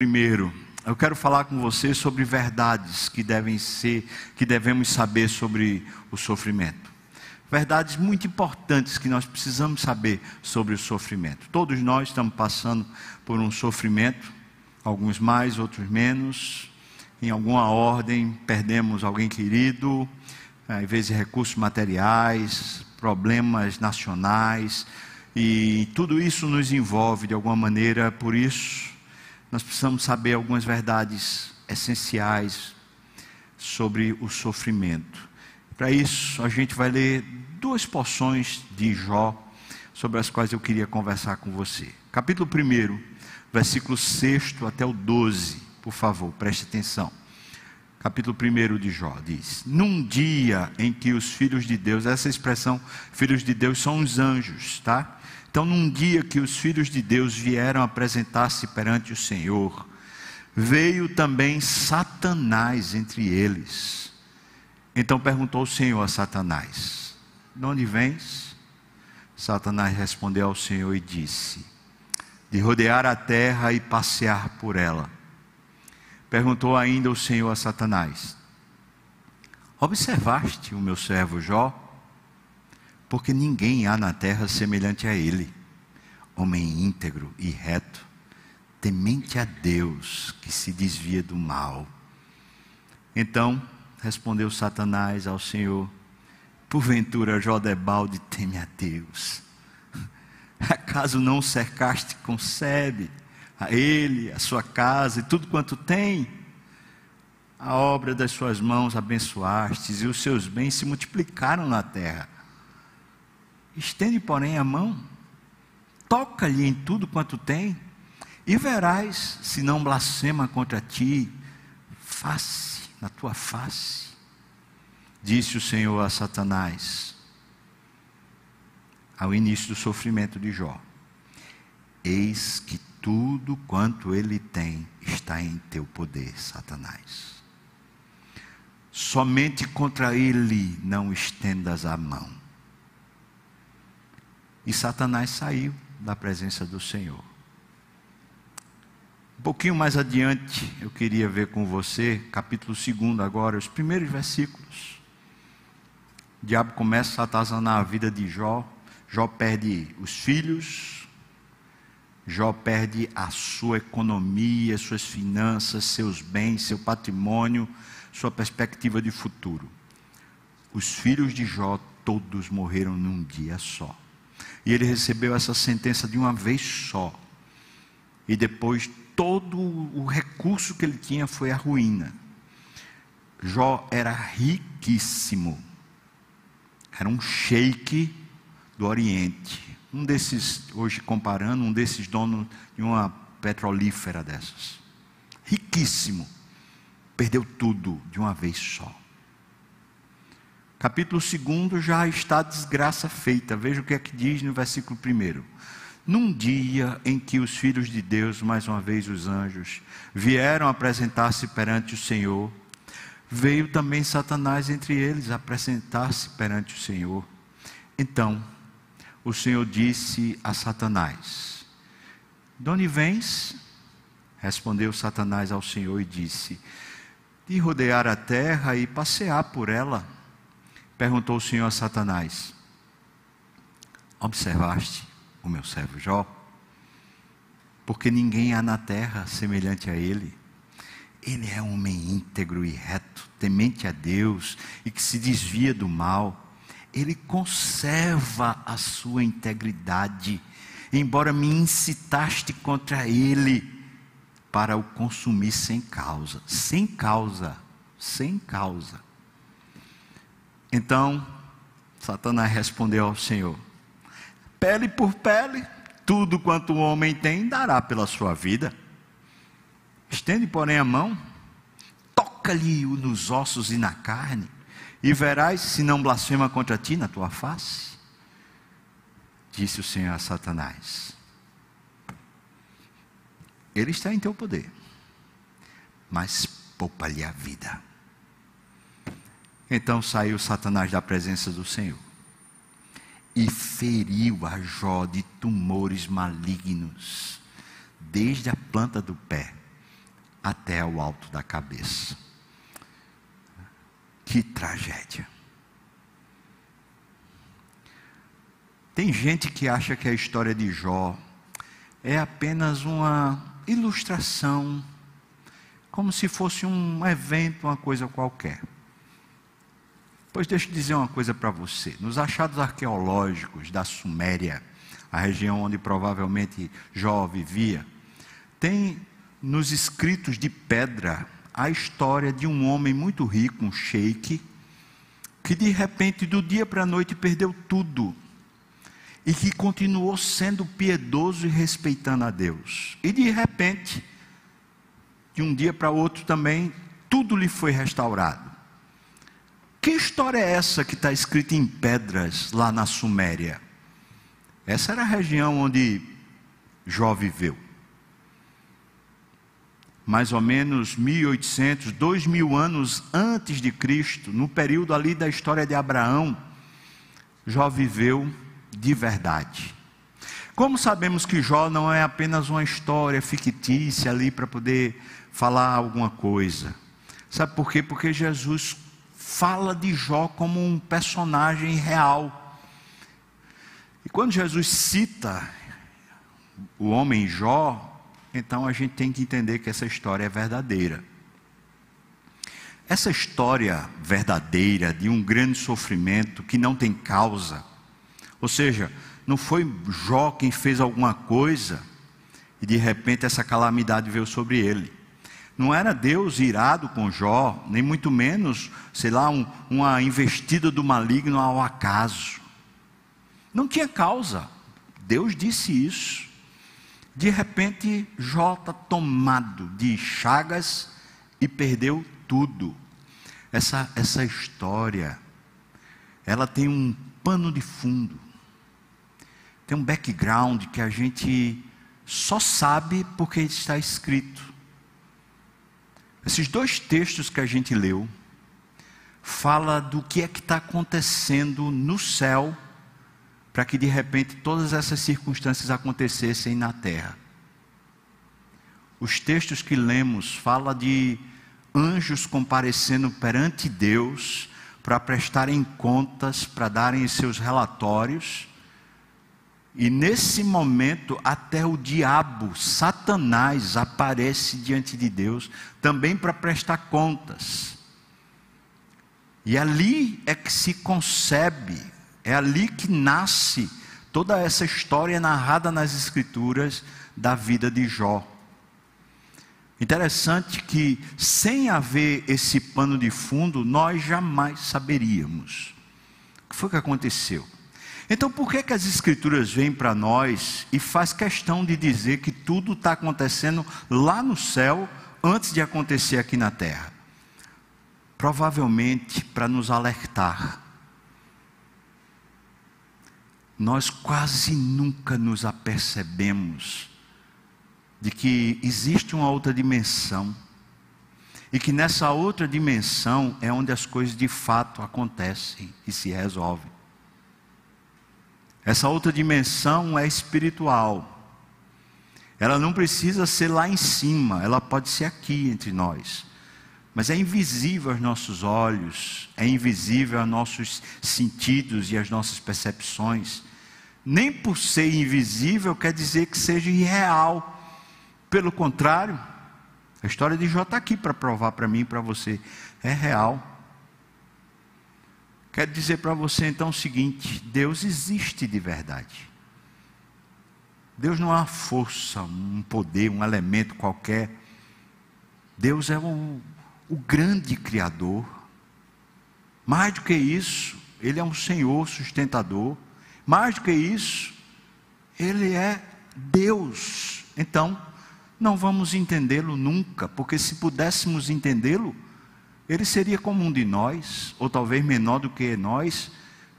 Primeiro, eu quero falar com você sobre verdades que devem ser, que devemos saber sobre o sofrimento. Verdades muito importantes que nós precisamos saber sobre o sofrimento. Todos nós estamos passando por um sofrimento, alguns mais, outros menos. Em alguma ordem, perdemos alguém querido, às vezes recursos materiais, problemas nacionais, e tudo isso nos envolve de alguma maneira, por isso nós precisamos saber algumas verdades essenciais sobre o sofrimento. Para isso, a gente vai ler duas porções de Jó, sobre as quais eu queria conversar com você. Capítulo 1, versículo 6 até o 12, por favor, preste atenção. Capítulo 1 de Jó diz: Num dia em que os filhos de Deus, essa expressão, filhos de Deus, são os anjos, tá? Então, num dia que os filhos de Deus vieram apresentar-se perante o Senhor, veio também Satanás entre eles. Então perguntou o Senhor a Satanás: De onde vens? Satanás respondeu ao Senhor e disse: De rodear a terra e passear por ela. Perguntou ainda o Senhor a Satanás: Observaste o meu servo Jó? porque ninguém há na terra semelhante a ele, homem íntegro e reto, temente a Deus, que se desvia do mal. Então respondeu Satanás ao Senhor: Porventura Jodebalde teme a Deus. Acaso não o cercaste com sebe, a ele, a sua casa e tudo quanto tem? A obra das suas mãos abençoastes e os seus bens se multiplicaram na terra. Estende, porém, a mão, toca-lhe em tudo quanto tem, e verás se não blasfema contra ti, face, na tua face. Disse o Senhor a Satanás, ao início do sofrimento de Jó: Eis que tudo quanto ele tem está em teu poder, Satanás. Somente contra ele não estendas a mão. E Satanás saiu da presença do Senhor. Um pouquinho mais adiante, eu queria ver com você, capítulo 2 agora, os primeiros versículos. O diabo começa a atazanar a vida de Jó. Jó perde os filhos, Jó perde a sua economia, suas finanças, seus bens, seu patrimônio, sua perspectiva de futuro. Os filhos de Jó todos morreram num dia só. E ele recebeu essa sentença de uma vez só. E depois todo o recurso que ele tinha foi a ruína. Jó era riquíssimo. Era um sheik do Oriente. Um desses, hoje comparando, um desses donos de uma petrolífera dessas. Riquíssimo. Perdeu tudo de uma vez só. Capítulo 2 já está a desgraça feita. Veja o que é que diz no versículo 1. Num dia em que os filhos de Deus, mais uma vez os anjos, vieram apresentar-se perante o Senhor, veio também Satanás entre eles apresentar-se perante o Senhor. Então, o Senhor disse a Satanás: De onde vens? Respondeu Satanás ao Senhor e disse: De rodear a terra e passear por ela. Perguntou o Senhor a Satanás: Observaste o meu servo Jó? Porque ninguém há na terra semelhante a ele. Ele é um homem íntegro e reto, temente a Deus e que se desvia do mal. Ele conserva a sua integridade, embora me incitaste contra ele para o consumir sem causa. Sem causa, sem causa. Então, Satanás respondeu ao Senhor: Pele por pele, tudo quanto o homem tem dará pela sua vida. Estende, porém, a mão, toca-lhe nos ossos e na carne, e verás se não blasfema contra ti na tua face. Disse o Senhor a Satanás: Ele está em teu poder, mas poupa-lhe a vida. Então saiu Satanás da presença do Senhor e feriu a Jó de tumores malignos, desde a planta do pé até o alto da cabeça. Que tragédia. Tem gente que acha que a história de Jó é apenas uma ilustração, como se fosse um evento, uma coisa qualquer. Pois deixa eu dizer uma coisa para você. Nos achados arqueológicos da Suméria, a região onde provavelmente Jó vivia, tem nos escritos de pedra a história de um homem muito rico, um sheik, que de repente, do dia para a noite, perdeu tudo e que continuou sendo piedoso e respeitando a Deus. E de repente, de um dia para outro também, tudo lhe foi restaurado. Que história é essa que está escrita em pedras lá na Suméria? Essa era a região onde Jó viveu. Mais ou menos 1800, 2000 anos antes de Cristo, no período ali da história de Abraão, Jó viveu de verdade. Como sabemos que Jó não é apenas uma história fictícia ali para poder falar alguma coisa? Sabe por quê? Porque Jesus fala de Jó como um personagem real. E quando Jesus cita o homem Jó, então a gente tem que entender que essa história é verdadeira. Essa história verdadeira de um grande sofrimento que não tem causa, ou seja, não foi Jó quem fez alguma coisa e de repente essa calamidade veio sobre ele. Não era Deus irado com Jó, nem muito menos, sei lá, um, uma investida do maligno ao acaso. Não tinha causa. Deus disse isso. De repente, Jó está tomado de chagas e perdeu tudo. Essa, essa história, ela tem um pano de fundo, tem um background que a gente só sabe porque está escrito. Esses dois textos que a gente leu fala do que é que está acontecendo no céu para que de repente todas essas circunstâncias acontecessem na terra. Os textos que lemos fala de anjos comparecendo perante Deus para prestarem contas, para darem seus relatórios e nesse momento, até o diabo, Satanás, aparece diante de Deus, também para prestar contas. E ali é que se concebe, é ali que nasce toda essa história narrada nas Escrituras da vida de Jó. Interessante que, sem haver esse pano de fundo, nós jamais saberíamos. O que foi que aconteceu? Então, por que, que as Escrituras vêm para nós e faz questão de dizer que tudo está acontecendo lá no céu antes de acontecer aqui na terra? Provavelmente para nos alertar. Nós quase nunca nos apercebemos de que existe uma outra dimensão e que nessa outra dimensão é onde as coisas de fato acontecem e se resolvem. Essa outra dimensão é espiritual. Ela não precisa ser lá em cima, ela pode ser aqui entre nós. Mas é invisível aos nossos olhos, é invisível aos nossos sentidos e às nossas percepções. Nem por ser invisível quer dizer que seja irreal. Pelo contrário, a história de Jó está aqui para provar para mim e para você: é real. Quero dizer para você então o seguinte: Deus existe de verdade. Deus não é uma força, um poder, um elemento qualquer. Deus é o, o grande Criador. Mais do que isso, Ele é um Senhor sustentador. Mais do que isso, Ele é Deus. Então, não vamos entendê-lo nunca, porque se pudéssemos entendê-lo, ele seria como um de nós, ou talvez menor do que nós,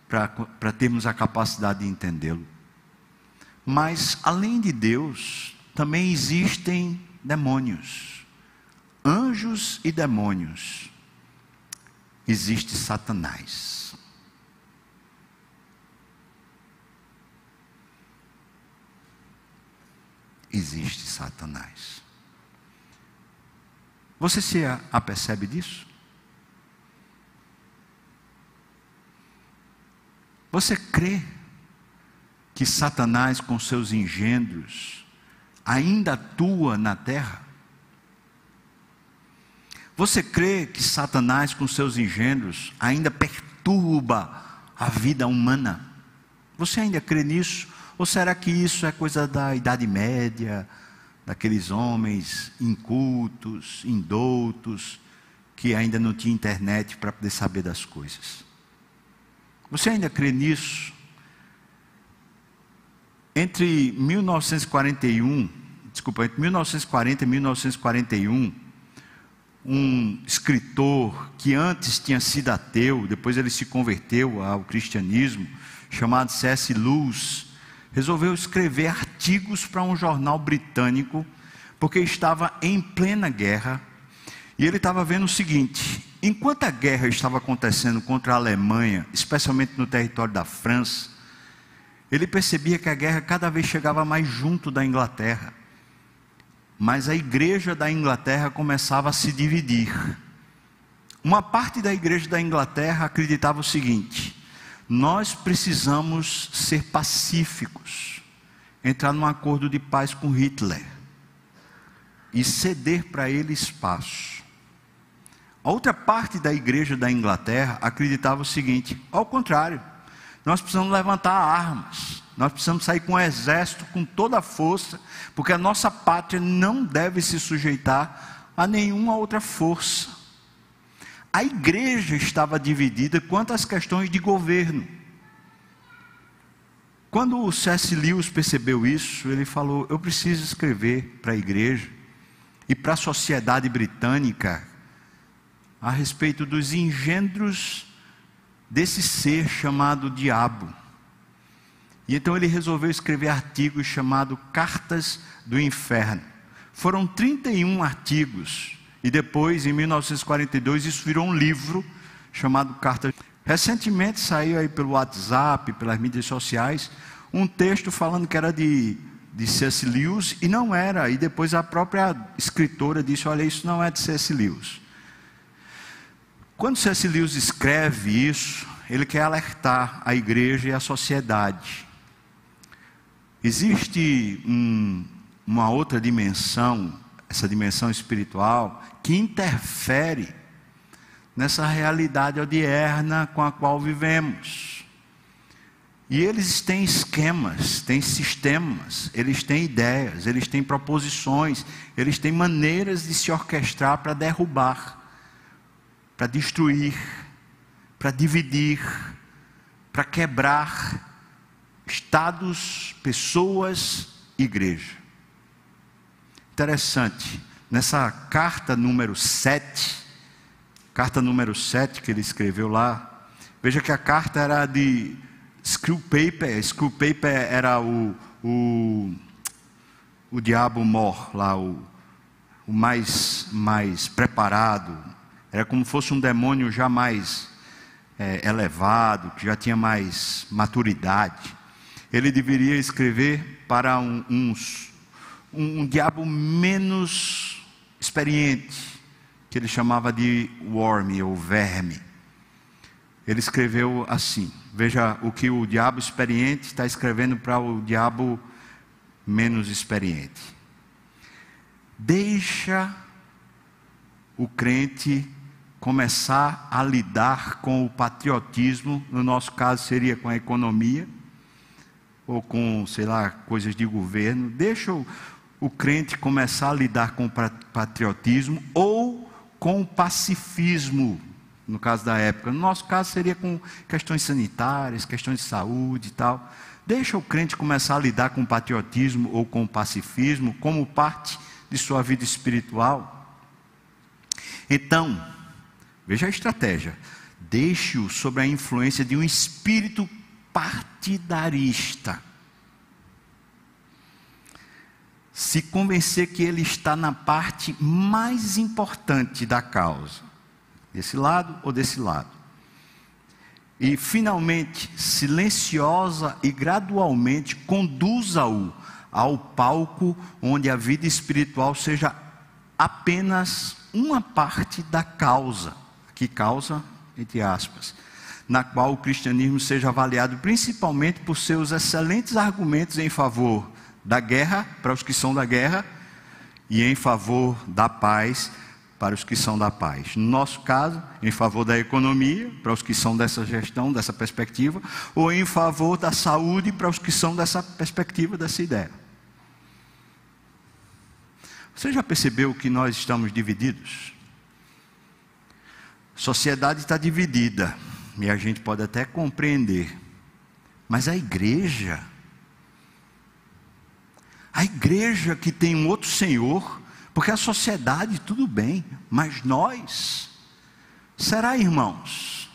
para termos a capacidade de entendê-lo. Mas, além de Deus, também existem demônios, anjos e demônios. Existe Satanás. Existe Satanás. Você se apercebe disso? Você crê que Satanás, com seus engendros, ainda atua na terra? Você crê que Satanás, com seus engendros, ainda perturba a vida humana? Você ainda crê nisso? Ou será que isso é coisa da Idade Média, daqueles homens incultos, indoutos, que ainda não tinha internet para poder saber das coisas? Você ainda crê nisso? Entre 1941, desculpa, entre 1940 e 1941, um escritor que antes tinha sido ateu, depois ele se converteu ao cristianismo, chamado C.S. Lewis, resolveu escrever artigos para um jornal britânico, porque estava em plena guerra, e ele estava vendo o seguinte: Enquanto a guerra estava acontecendo contra a Alemanha, especialmente no território da França, ele percebia que a guerra cada vez chegava mais junto da Inglaterra. Mas a igreja da Inglaterra começava a se dividir. Uma parte da igreja da Inglaterra acreditava o seguinte: nós precisamos ser pacíficos, entrar num acordo de paz com Hitler e ceder para ele espaço. Outra parte da igreja da Inglaterra acreditava o seguinte: ao contrário, nós precisamos levantar armas, nós precisamos sair com o exército com toda a força, porque a nossa pátria não deve se sujeitar a nenhuma outra força. A igreja estava dividida quanto às questões de governo. Quando o C.S. Lewis percebeu isso, ele falou: Eu preciso escrever para a igreja e para a sociedade britânica a respeito dos engendros desse ser chamado diabo. E então ele resolveu escrever artigos chamados Cartas do Inferno. Foram 31 artigos. E depois, em 1942, isso virou um livro chamado Cartas. Recentemente saiu aí pelo WhatsApp, pelas mídias sociais, um texto falando que era de, de C.S. Lewis e não era. E depois a própria escritora disse: Olha, isso não é de C.S. Lewis. Quando C.S. Lewis escreve isso, ele quer alertar a igreja e a sociedade. Existe um, uma outra dimensão, essa dimensão espiritual, que interfere nessa realidade odierna com a qual vivemos. E eles têm esquemas, têm sistemas, eles têm ideias, eles têm proposições, eles têm maneiras de se orquestrar para derrubar para destruir, para dividir, para quebrar estados, pessoas, igreja. Interessante, nessa carta número 7, carta número 7 que ele escreveu lá, veja que a carta era de screw paper, screw paper era o, o, o diabo mor lá, o, o mais, mais preparado, era como se fosse um demônio já mais é, elevado, que já tinha mais maturidade. Ele deveria escrever para um, um, um diabo menos experiente, que ele chamava de worm ou verme. Ele escreveu assim: veja o que o diabo experiente está escrevendo para o diabo menos experiente. Deixa o crente começar a lidar com o patriotismo, no nosso caso seria com a economia, ou com, sei lá, coisas de governo. Deixa o, o crente começar a lidar com o patriotismo ou com o pacifismo, no caso da época. No nosso caso seria com questões sanitárias, questões de saúde e tal. Deixa o crente começar a lidar com o patriotismo ou com o pacifismo como parte de sua vida espiritual. Então, Veja a estratégia. Deixe-o sob a influência de um espírito partidarista. Se convencer que ele está na parte mais importante da causa, desse lado ou desse lado. E finalmente, silenciosa e gradualmente conduza-o ao palco onde a vida espiritual seja apenas uma parte da causa, que causa, entre aspas, na qual o cristianismo seja avaliado principalmente por seus excelentes argumentos em favor da guerra, para os que são da guerra, e em favor da paz, para os que são da paz. No nosso caso, em favor da economia, para os que são dessa gestão, dessa perspectiva, ou em favor da saúde, para os que são dessa perspectiva, dessa ideia. Você já percebeu que nós estamos divididos? Sociedade está dividida, e a gente pode até compreender, mas a igreja, a igreja que tem um outro Senhor, porque a sociedade, tudo bem, mas nós, será, irmãos,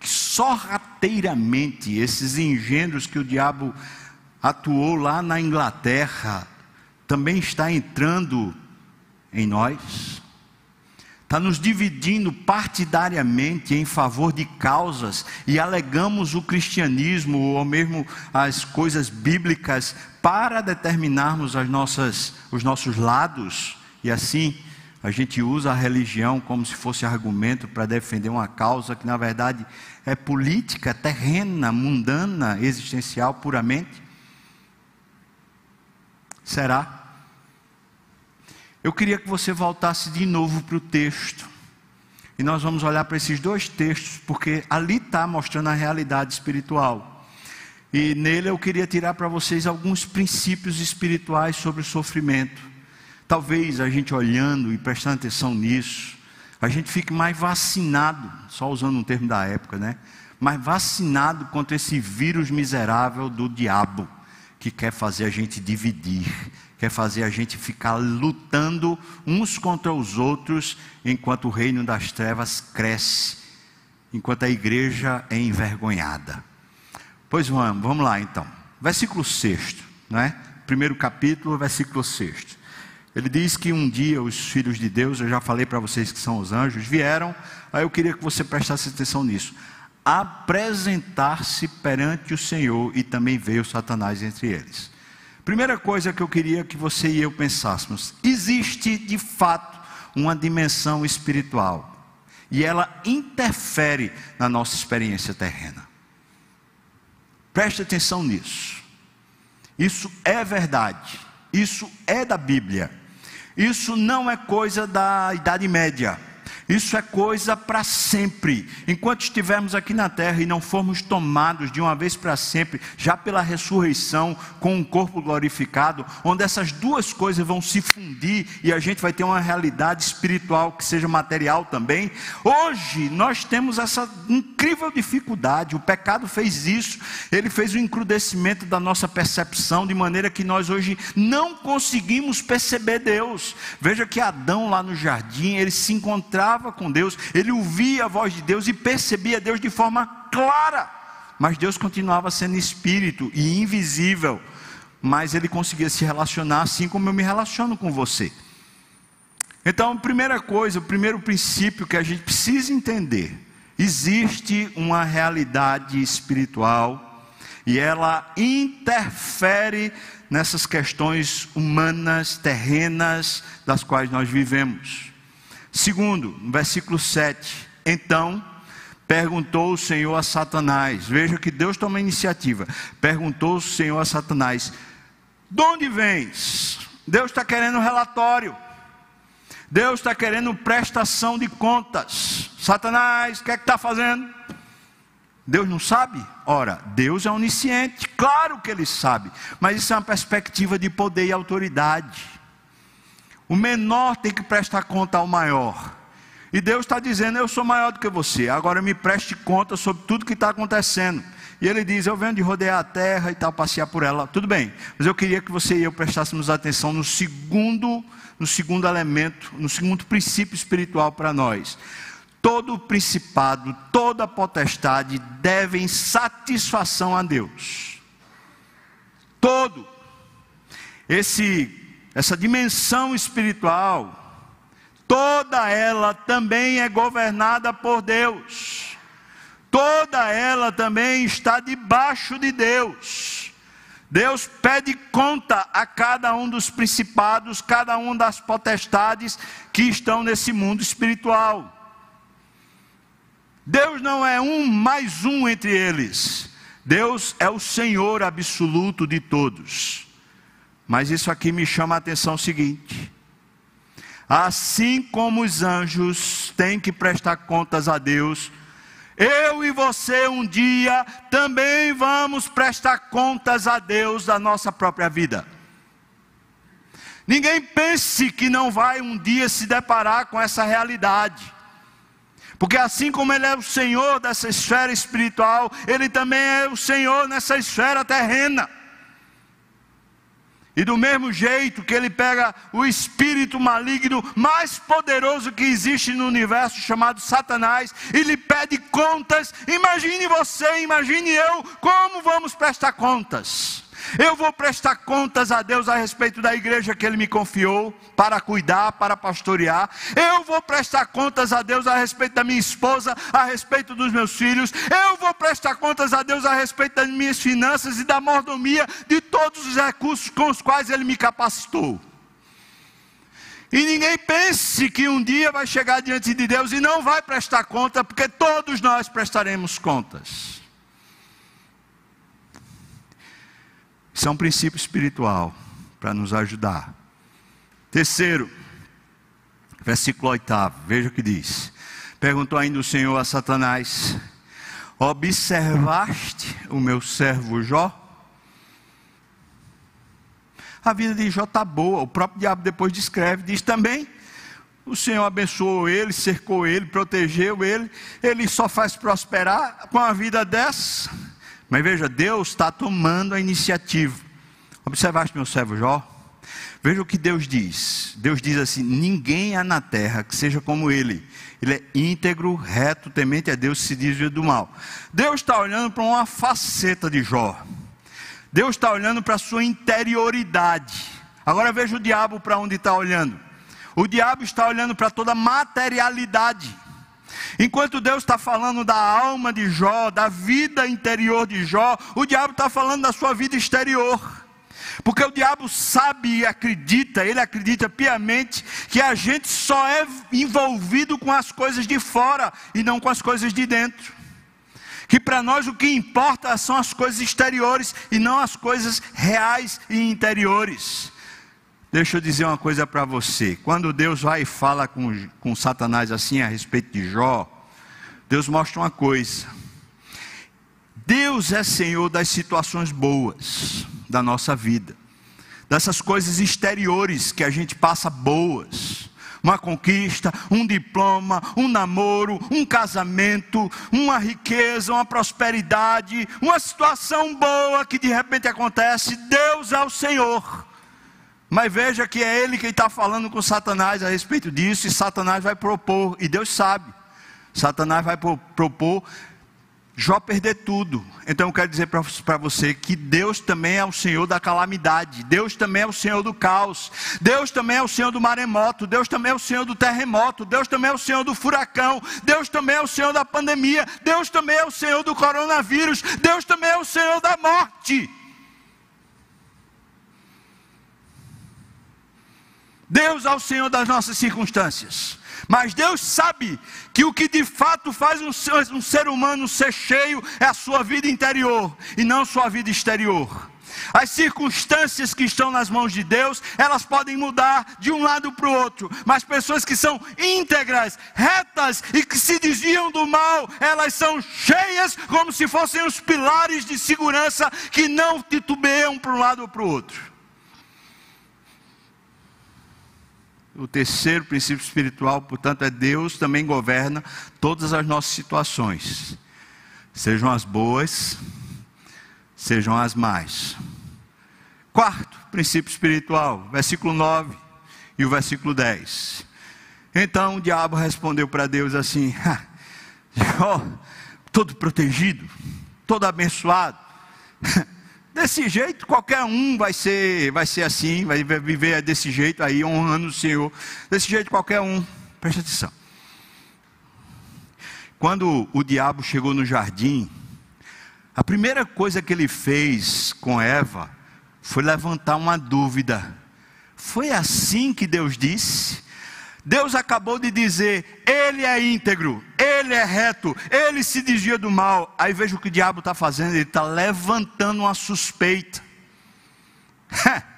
que sorrateiramente esses engendros que o diabo atuou lá na Inglaterra, também está entrando em nós? Está nos dividindo partidariamente em favor de causas e alegamos o cristianismo ou mesmo as coisas bíblicas para determinarmos as nossas, os nossos lados e assim a gente usa a religião como se fosse argumento para defender uma causa que na verdade é política, terrena, mundana, existencial puramente? Será? Eu queria que você voltasse de novo para o texto. E nós vamos olhar para esses dois textos, porque ali está mostrando a realidade espiritual. E nele eu queria tirar para vocês alguns princípios espirituais sobre o sofrimento. Talvez a gente olhando e prestando atenção nisso, a gente fique mais vacinado, só usando um termo da época, né? Mais vacinado contra esse vírus miserável do diabo, que quer fazer a gente dividir, quer fazer a gente ficar lutando uns contra os outros, enquanto o reino das trevas cresce, enquanto a igreja é envergonhada. Pois vamos, vamos lá então. Versículo 6, né? Primeiro capítulo, versículo 6. Ele diz que um dia os filhos de Deus, eu já falei para vocês que são os anjos, vieram, aí eu queria que você prestasse atenção nisso. Apresentar-se perante o Senhor e também veio Satanás entre eles. Primeira coisa que eu queria que você e eu pensássemos: existe de fato uma dimensão espiritual e ela interfere na nossa experiência terrena. Preste atenção nisso. Isso é verdade. Isso é da Bíblia. Isso não é coisa da Idade Média. Isso é coisa para sempre. Enquanto estivermos aqui na terra e não formos tomados de uma vez para sempre, já pela ressurreição, com um corpo glorificado, onde essas duas coisas vão se fundir e a gente vai ter uma realidade espiritual que seja material também. Hoje nós temos essa incrível dificuldade. O pecado fez isso. Ele fez o encrudecimento da nossa percepção, de maneira que nós hoje não conseguimos perceber Deus. Veja que Adão lá no jardim, ele se encontrava falava com Deus, ele ouvia a voz de Deus e percebia Deus de forma clara. Mas Deus continuava sendo espírito e invisível. Mas ele conseguia se relacionar assim como eu me relaciono com você. Então, primeira coisa, o primeiro princípio que a gente precisa entender: existe uma realidade espiritual e ela interfere nessas questões humanas, terrenas, das quais nós vivemos. Segundo, versículo 7. Então perguntou o Senhor a Satanás. Veja que Deus toma iniciativa. Perguntou o Senhor a Satanás: De onde vens? Deus está querendo relatório. Deus está querendo prestação de contas. Satanás, o que é que está fazendo? Deus não sabe? Ora, Deus é onisciente, claro que Ele sabe, mas isso é uma perspectiva de poder e autoridade. O menor tem que prestar conta ao maior. E Deus está dizendo: Eu sou maior do que você, agora me preste conta sobre tudo que está acontecendo. E ele diz: Eu venho de rodear a terra e tal, passear por ela. Tudo bem, mas eu queria que você e eu prestássemos atenção no segundo, no segundo elemento, no segundo princípio espiritual para nós. Todo principado, toda potestade devem satisfação a Deus. Todo. Esse essa dimensão espiritual, toda ela também é governada por Deus, toda ela também está debaixo de Deus. Deus pede conta a cada um dos principados, cada um das potestades que estão nesse mundo espiritual. Deus não é um mais um entre eles. Deus é o Senhor absoluto de todos. Mas isso aqui me chama a atenção o seguinte: assim como os anjos têm que prestar contas a Deus, eu e você um dia também vamos prestar contas a Deus da nossa própria vida. Ninguém pense que não vai um dia se deparar com essa realidade. Porque assim como Ele é o Senhor dessa esfera espiritual, Ele também é o Senhor nessa esfera terrena. E do mesmo jeito que ele pega o espírito maligno mais poderoso que existe no universo, chamado Satanás, e lhe pede contas, imagine você, imagine eu, como vamos prestar contas. Eu vou prestar contas a Deus a respeito da igreja que Ele me confiou para cuidar, para pastorear. Eu vou prestar contas a Deus a respeito da minha esposa, a respeito dos meus filhos. Eu vou prestar contas a Deus a respeito das minhas finanças e da mordomia de todos os recursos com os quais Ele me capacitou. E ninguém pense que um dia vai chegar diante de Deus e não vai prestar conta, porque todos nós prestaremos contas. Isso é um princípio espiritual para nos ajudar. Terceiro, versículo oitavo, veja o que diz. Perguntou ainda o Senhor a Satanás: Observaste o meu servo Jó? A vida de Jó está boa, o próprio diabo depois descreve, diz também. O Senhor abençoou ele, cercou ele, protegeu ele, ele só faz prosperar com a vida dessa. Mas veja, Deus está tomando a iniciativa. Observaste meu servo Jó? Veja o que Deus diz. Deus diz assim: ninguém há na terra que seja como ele. Ele é íntegro, reto, temente a Deus, se desvia do mal. Deus está olhando para uma faceta de Jó. Deus está olhando para a sua interioridade. Agora veja o diabo para onde está olhando. O diabo está olhando para toda a materialidade. Enquanto Deus está falando da alma de Jó, da vida interior de Jó, o diabo está falando da sua vida exterior. Porque o diabo sabe e acredita, ele acredita piamente, que a gente só é envolvido com as coisas de fora e não com as coisas de dentro. Que para nós o que importa são as coisas exteriores e não as coisas reais e interiores. Deixa eu dizer uma coisa para você. Quando Deus vai e fala com, com Satanás assim a respeito de Jó, Deus mostra uma coisa. Deus é Senhor das situações boas da nossa vida, dessas coisas exteriores que a gente passa boas. Uma conquista, um diploma, um namoro, um casamento, uma riqueza, uma prosperidade, uma situação boa que de repente acontece. Deus é o Senhor. Mas veja que é ele quem está falando com Satanás a respeito disso, e Satanás vai propor, e Deus sabe. Satanás vai propor Jó perder tudo. Então eu quero dizer para você que Deus também é o Senhor da calamidade, Deus também é o Senhor do caos, Deus também é o Senhor do maremoto, Deus também é o Senhor do terremoto, Deus também é o Senhor do furacão, Deus também é o Senhor da pandemia, Deus também é o Senhor do coronavírus, Deus também é o Senhor da morte. Deus é o Senhor das nossas circunstâncias. Mas Deus sabe que o que de fato faz um ser, um ser humano ser cheio é a sua vida interior e não sua vida exterior. As circunstâncias que estão nas mãos de Deus, elas podem mudar de um lado para o outro, mas pessoas que são íntegras, retas e que se desviam do mal, elas são cheias como se fossem os pilares de segurança que não titubeiam para um lado ou para o outro. O terceiro princípio espiritual, portanto, é Deus também governa todas as nossas situações, sejam as boas, sejam as más. Quarto princípio espiritual, versículo 9 e o versículo 10. Então o diabo respondeu para Deus assim: ó, todo protegido, todo abençoado. Desse jeito, qualquer um vai ser, vai ser assim, vai viver desse jeito aí, honrando o Senhor. Desse jeito, qualquer um. Preste atenção. Quando o diabo chegou no jardim, a primeira coisa que ele fez com Eva foi levantar uma dúvida. Foi assim que Deus disse? Deus acabou de dizer: Ele é íntegro, Ele é reto, Ele se desvia do mal. Aí veja o que o diabo está fazendo: ele está levantando uma suspeita.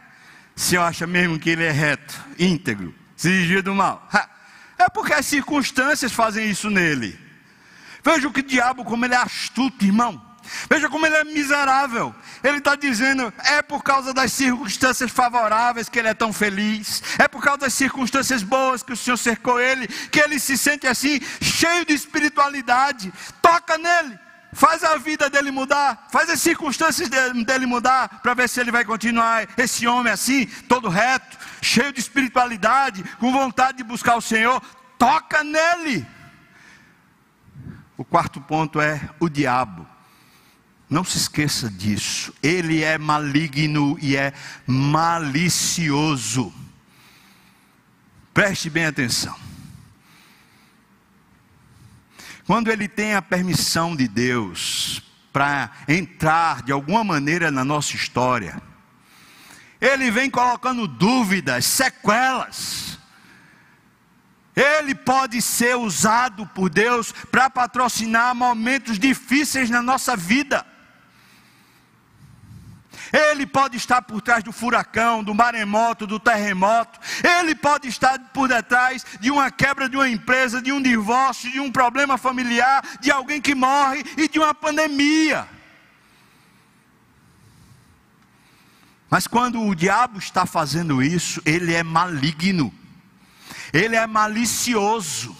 Se acha mesmo que ele é reto, íntegro, se desvia do mal. É porque as circunstâncias fazem isso nele. Veja o que o diabo, como ele é astuto, irmão. Veja como ele é miserável. Ele está dizendo: é por causa das circunstâncias favoráveis que ele é tão feliz, é por causa das circunstâncias boas que o Senhor cercou ele, que ele se sente assim, cheio de espiritualidade. Toca nele, faz a vida dele mudar, faz as circunstâncias dele mudar, para ver se ele vai continuar esse homem assim, todo reto, cheio de espiritualidade, com vontade de buscar o Senhor. Toca nele. O quarto ponto é o diabo. Não se esqueça disso. Ele é maligno e é malicioso. Preste bem atenção. Quando ele tem a permissão de Deus para entrar de alguma maneira na nossa história, ele vem colocando dúvidas, sequelas. Ele pode ser usado por Deus para patrocinar momentos difíceis na nossa vida. Ele pode estar por trás do furacão, do maremoto, do terremoto. Ele pode estar por detrás de uma quebra de uma empresa, de um divórcio, de um problema familiar, de alguém que morre e de uma pandemia. Mas quando o diabo está fazendo isso, ele é maligno. Ele é malicioso.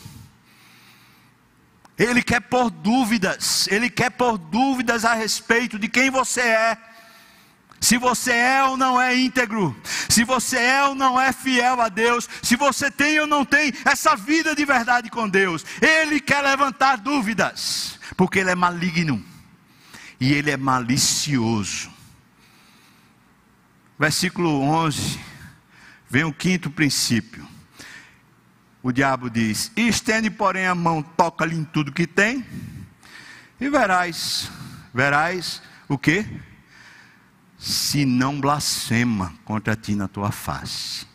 Ele quer pôr dúvidas, ele quer pôr dúvidas a respeito de quem você é se você é ou não é íntegro, se você é ou não é fiel a Deus, se você tem ou não tem essa vida de verdade com Deus, Ele quer levantar dúvidas, porque Ele é maligno e Ele é malicioso. Versículo 11, vem o quinto princípio. O diabo diz: Estende, porém, a mão, toca-lhe em tudo que tem, e verás, verás o que? Se não blasfema contra ti na tua face.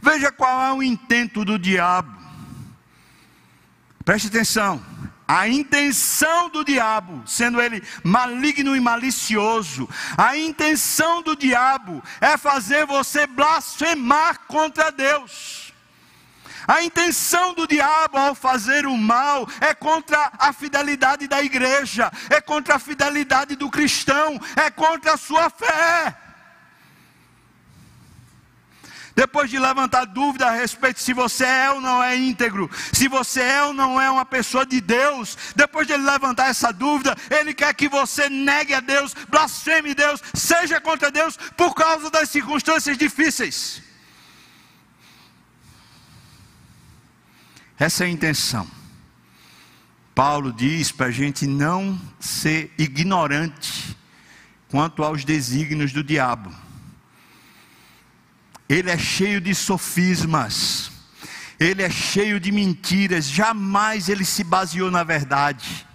Veja qual é o intento do diabo. Preste atenção. A intenção do diabo, sendo ele maligno e malicioso, a intenção do diabo é fazer você blasfemar contra Deus. A intenção do diabo ao fazer o mal é contra a fidelidade da igreja, é contra a fidelidade do cristão, é contra a sua fé. Depois de levantar dúvida a respeito se você é ou não é íntegro, se você é ou não é uma pessoa de Deus, depois de ele levantar essa dúvida, ele quer que você negue a Deus, blasfeme Deus, seja contra Deus por causa das circunstâncias difíceis. Essa é a intenção. Paulo diz para a gente não ser ignorante quanto aos desígnios do diabo. Ele é cheio de sofismas, ele é cheio de mentiras, jamais ele se baseou na verdade.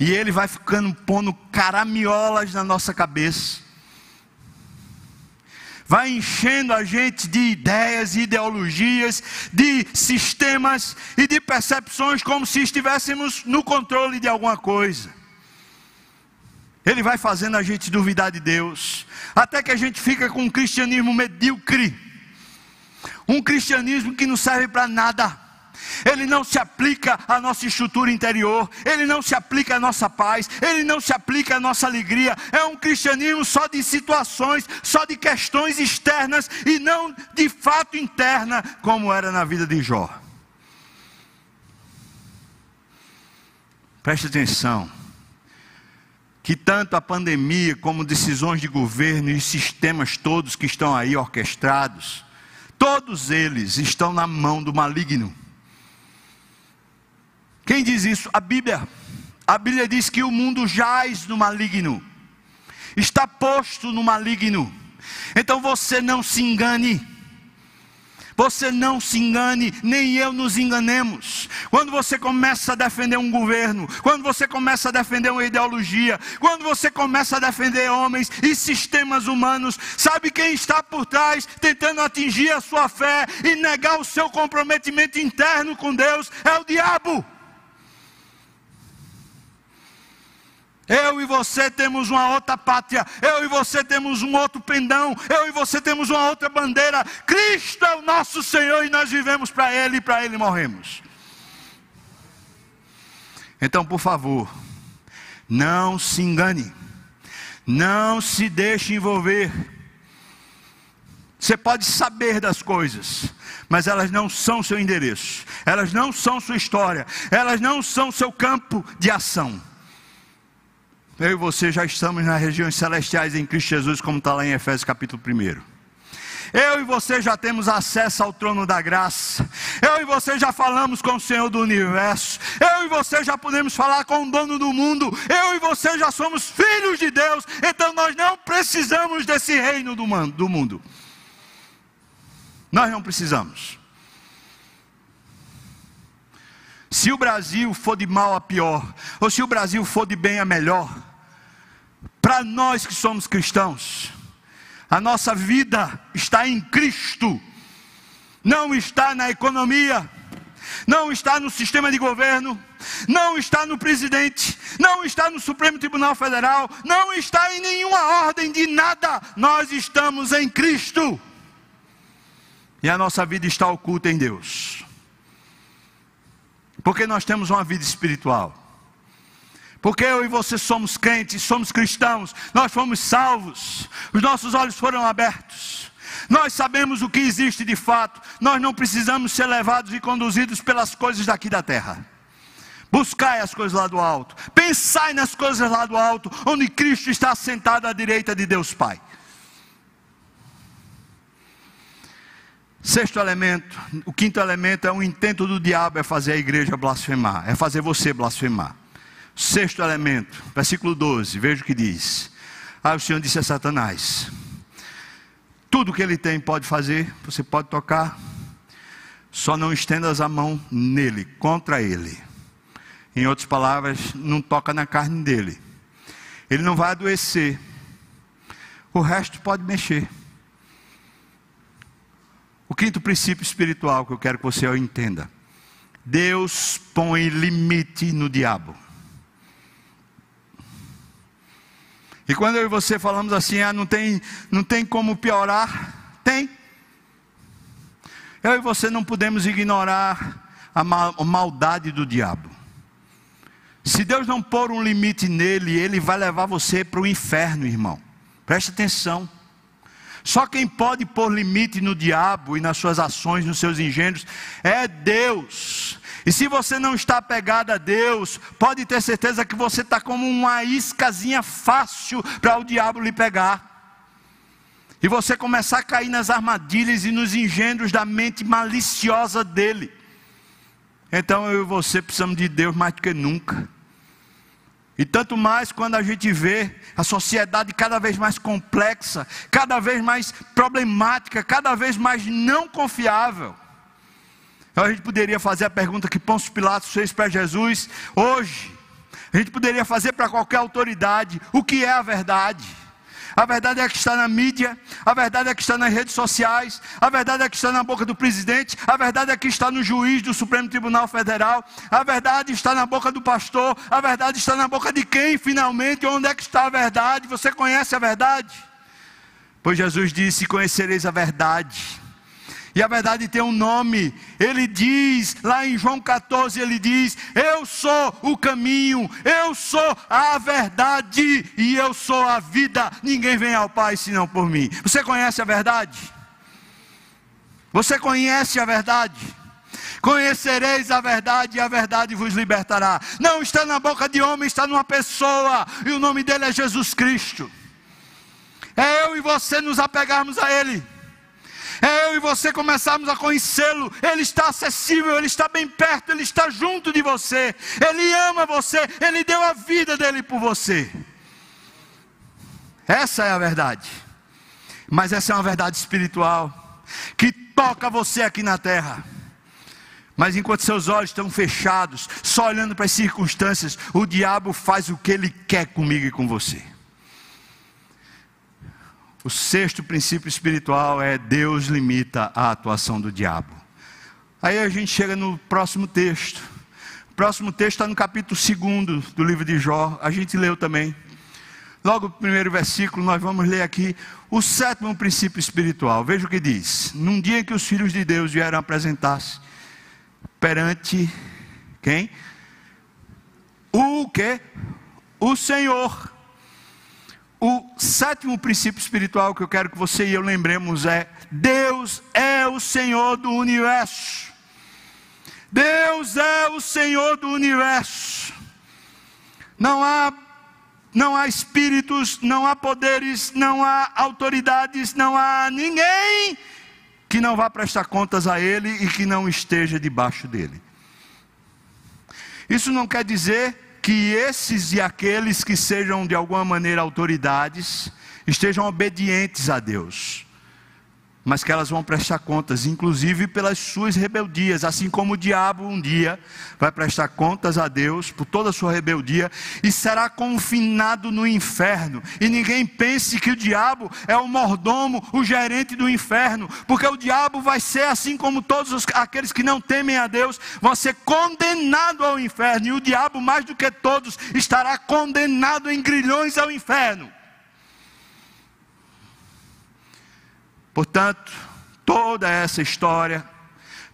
E ele vai ficando pondo caramiolas na nossa cabeça vai enchendo a gente de ideias, ideologias, de sistemas e de percepções como se estivéssemos no controle de alguma coisa. Ele vai fazendo a gente duvidar de Deus, até que a gente fica com um cristianismo medíocre, um cristianismo que não serve para nada ele não se aplica à nossa estrutura interior, ele não se aplica à nossa paz, ele não se aplica à nossa alegria. É um cristianismo só de situações, só de questões externas e não de fato interna, como era na vida de Jó. Preste atenção, que tanto a pandemia como decisões de governo e sistemas todos que estão aí orquestrados, todos eles estão na mão do maligno. Quem diz isso? A Bíblia. A Bíblia diz que o mundo jaz no maligno, está posto no maligno. Então você não se engane. Você não se engane, nem eu nos enganemos. quando você começa a defender um governo, quando você começa a defender uma ideologia, quando você começa a defender homens e sistemas humanos, sabe quem está por trás tentando atingir a sua fé e negar o seu comprometimento interno com Deus? É o diabo. Eu e você temos uma outra pátria, eu e você temos um outro pendão, eu e você temos uma outra bandeira. Cristo é o nosso Senhor e nós vivemos para Ele e para Ele morremos. Então, por favor, não se engane, não se deixe envolver. Você pode saber das coisas, mas elas não são seu endereço, elas não são sua história, elas não são seu campo de ação. Eu e você já estamos nas regiões celestiais em Cristo Jesus, como está lá em Efésios capítulo 1. Eu e você já temos acesso ao trono da graça. Eu e você já falamos com o Senhor do universo. Eu e você já podemos falar com o dono do mundo. Eu e você já somos filhos de Deus. Então nós não precisamos desse reino do mundo. Nós não precisamos. Se o Brasil for de mal a pior, ou se o Brasil for de bem a melhor, para nós que somos cristãos, a nossa vida está em Cristo, não está na economia, não está no sistema de governo, não está no presidente, não está no Supremo Tribunal Federal, não está em nenhuma ordem de nada, nós estamos em Cristo. E a nossa vida está oculta em Deus. Porque nós temos uma vida espiritual. Porque eu e você somos crentes, somos cristãos, nós fomos salvos, os nossos olhos foram abertos, nós sabemos o que existe de fato, nós não precisamos ser levados e conduzidos pelas coisas daqui da terra. Buscai as coisas lá do alto, pensai nas coisas lá do alto, onde Cristo está sentado à direita de Deus Pai. Sexto elemento, o quinto elemento é um intento do diabo é fazer a igreja blasfemar, é fazer você blasfemar. Sexto elemento, versículo 12, veja o que diz. Aí o Senhor disse a Satanás: Tudo que ele tem pode fazer, você pode tocar, só não estendas a mão nele, contra ele. Em outras palavras, não toca na carne dele. Ele não vai adoecer. O resto pode mexer. O quinto princípio espiritual que eu quero que você entenda: Deus põe limite no diabo. E quando eu e você falamos assim, ah, não tem, não tem como piorar, tem. Eu e você não podemos ignorar a, mal, a maldade do diabo. Se Deus não pôr um limite nele, ele vai levar você para o inferno, irmão. Preste atenção. Só quem pode pôr limite no diabo e nas suas ações, nos seus engenhos, é Deus. E se você não está apegado a Deus, pode ter certeza que você está como uma iscazinha fácil para o diabo lhe pegar. E você começar a cair nas armadilhas e nos engendros da mente maliciosa dele. Então eu e você precisamos de Deus mais do que nunca. E tanto mais quando a gente vê a sociedade cada vez mais complexa, cada vez mais problemática, cada vez mais não confiável. Então a gente poderia fazer a pergunta que Pôncio Pilatos fez para Jesus hoje. A gente poderia fazer para qualquer autoridade: o que é a verdade? A verdade é que está na mídia, a verdade é que está nas redes sociais, a verdade é que está na boca do presidente, a verdade é que está no juiz do Supremo Tribunal Federal, a verdade está na boca do pastor, a verdade está na boca de quem finalmente? Onde é que está a verdade? Você conhece a verdade? Pois Jesus disse: Conhecereis a verdade e a verdade tem um nome. Ele diz, lá em João 14, ele diz: Eu sou o caminho, eu sou a verdade e eu sou a vida. Ninguém vem ao Pai senão por mim. Você conhece a verdade? Você conhece a verdade? Conhecereis a verdade e a verdade vos libertará. Não está na boca de homem, está numa pessoa, e o nome dele é Jesus Cristo. É eu e você nos apegarmos a Ele é eu e você começarmos a conhecê-lo. Ele está acessível, ele está bem perto, ele está junto de você. Ele ama você, ele deu a vida dele por você. Essa é a verdade. Mas essa é uma verdade espiritual que toca você aqui na terra. Mas enquanto seus olhos estão fechados, só olhando para as circunstâncias, o diabo faz o que ele quer comigo e com você. O sexto princípio espiritual é Deus limita a atuação do diabo. Aí a gente chega no próximo texto. O próximo texto está no capítulo 2 do livro de Jó. A gente leu também. Logo o primeiro versículo, nós vamos ler aqui o sétimo princípio espiritual. Veja o que diz: Num dia que os filhos de Deus vieram apresentar-se perante quem? O que? O Senhor. O sétimo princípio espiritual que eu quero que você e eu lembremos é: Deus é o Senhor do universo. Deus é o Senhor do universo. Não há não há espíritos, não há poderes, não há autoridades, não há ninguém que não vá prestar contas a Ele e que não esteja debaixo dele. Isso não quer dizer que esses e aqueles que sejam de alguma maneira autoridades estejam obedientes a Deus mas que elas vão prestar contas, inclusive pelas suas rebeldias, assim como o diabo um dia vai prestar contas a Deus por toda a sua rebeldia e será confinado no inferno. E ninguém pense que o diabo é o mordomo, o gerente do inferno, porque o diabo vai ser assim como todos os, aqueles que não temem a Deus, vão ser condenados ao inferno, e o diabo, mais do que todos, estará condenado em grilhões ao inferno. Portanto, toda essa história,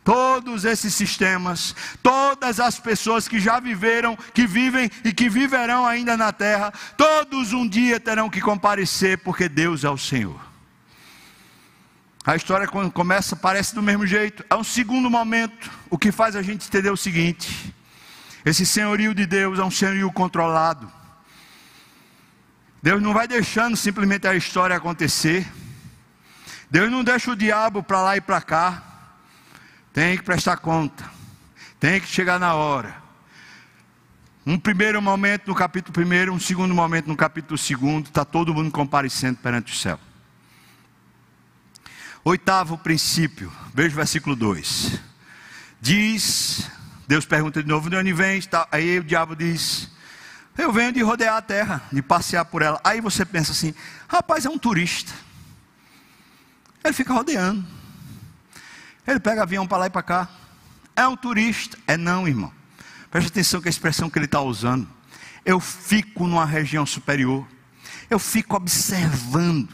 todos esses sistemas, todas as pessoas que já viveram, que vivem e que viverão ainda na terra, todos um dia terão que comparecer, porque Deus é o Senhor. A história quando começa parece do mesmo jeito. É um segundo momento. O que faz a gente entender o seguinte: esse senhorio de Deus é um senhorio controlado. Deus não vai deixando simplesmente a história acontecer. Deus não deixa o diabo para lá e para cá. Tem que prestar conta. Tem que chegar na hora. Um primeiro momento no capítulo primeiro, um segundo momento no capítulo segundo, está todo mundo comparecendo perante o céu. Oitavo princípio, veja o versículo 2. Diz, Deus pergunta de novo, de onde vem? Aí o diabo diz, eu venho de rodear a terra, de passear por ela. Aí você pensa assim, rapaz, é um turista. Ele fica rodeando. Ele pega avião para lá e para cá. É um turista? É não, irmão. Preste atenção com a expressão que ele está usando. Eu fico numa região superior. Eu fico observando.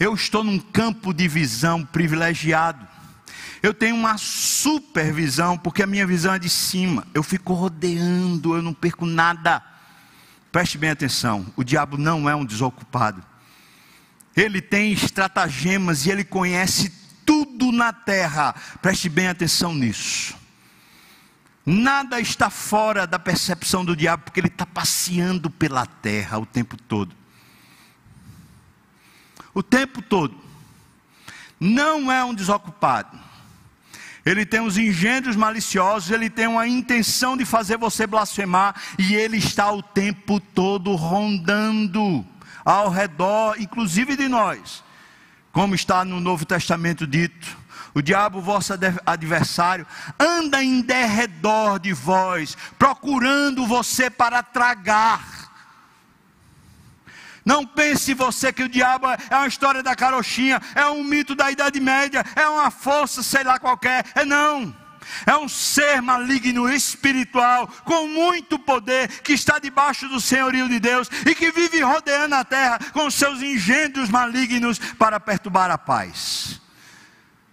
Eu estou num campo de visão privilegiado. Eu tenho uma supervisão, porque a minha visão é de cima. Eu fico rodeando, eu não perco nada. Preste bem atenção: o diabo não é um desocupado ele tem estratagemas e ele conhece tudo na terra. Preste bem atenção nisso. Nada está fora da percepção do diabo, porque ele está passeando pela terra o tempo todo. O tempo todo. Não é um desocupado. Ele tem os engendros maliciosos, ele tem uma intenção de fazer você blasfemar, e ele está o tempo todo rondando ao redor, inclusive de nós. Como está no Novo Testamento dito, o diabo, vosso adversário, anda em derredor de vós, procurando você para tragar. Não pense você que o diabo é uma história da carochinha, é um mito da Idade Média, é uma força, sei lá qualquer. É não. É um ser maligno espiritual, com muito poder, que está debaixo do senhorio de Deus e que vive rodeando a terra com seus engendros malignos para perturbar a paz.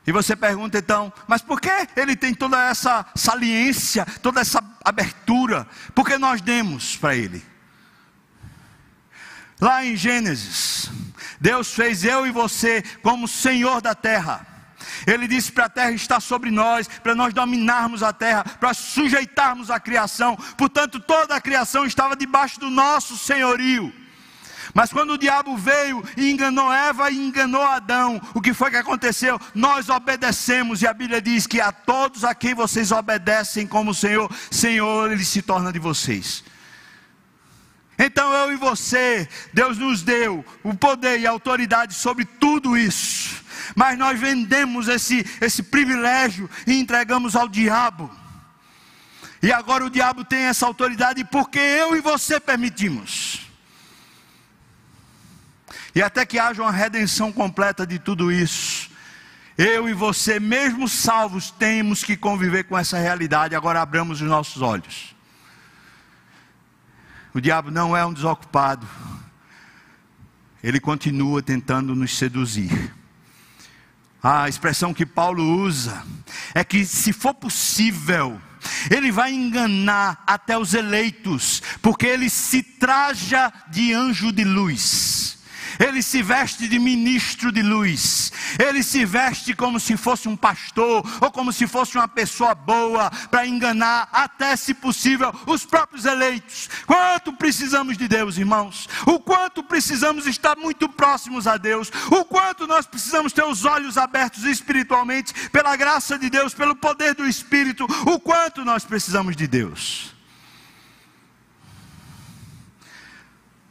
E você pergunta então, mas por que ele tem toda essa saliência, toda essa abertura? Porque nós demos para ele. Lá em Gênesis, Deus fez eu e você como Senhor da terra. Ele disse para a terra estar sobre nós, para nós dominarmos a terra, para sujeitarmos a criação. Portanto, toda a criação estava debaixo do nosso senhorio. Mas quando o diabo veio e enganou Eva e enganou Adão, o que foi que aconteceu? Nós obedecemos, e a Bíblia diz que a todos a quem vocês obedecem como Senhor, Senhor, Ele se torna de vocês. Então eu e você, Deus nos deu o poder e a autoridade sobre tudo isso. Mas nós vendemos esse, esse privilégio e entregamos ao diabo. E agora o diabo tem essa autoridade porque eu e você permitimos. E até que haja uma redenção completa de tudo isso, eu e você, mesmo salvos, temos que conviver com essa realidade. Agora abramos os nossos olhos. O diabo não é um desocupado, ele continua tentando nos seduzir. A expressão que Paulo usa é que, se for possível, ele vai enganar até os eleitos, porque ele se traja de anjo de luz ele se veste de ministro de luz, ele se veste como se fosse um pastor, ou como se fosse uma pessoa boa, para enganar, até se possível, os próprios eleitos. Quanto precisamos de Deus, irmãos? O quanto precisamos estar muito próximos a Deus, o quanto nós precisamos ter os olhos abertos espiritualmente, pela graça de Deus, pelo poder do Espírito, o quanto nós precisamos de Deus.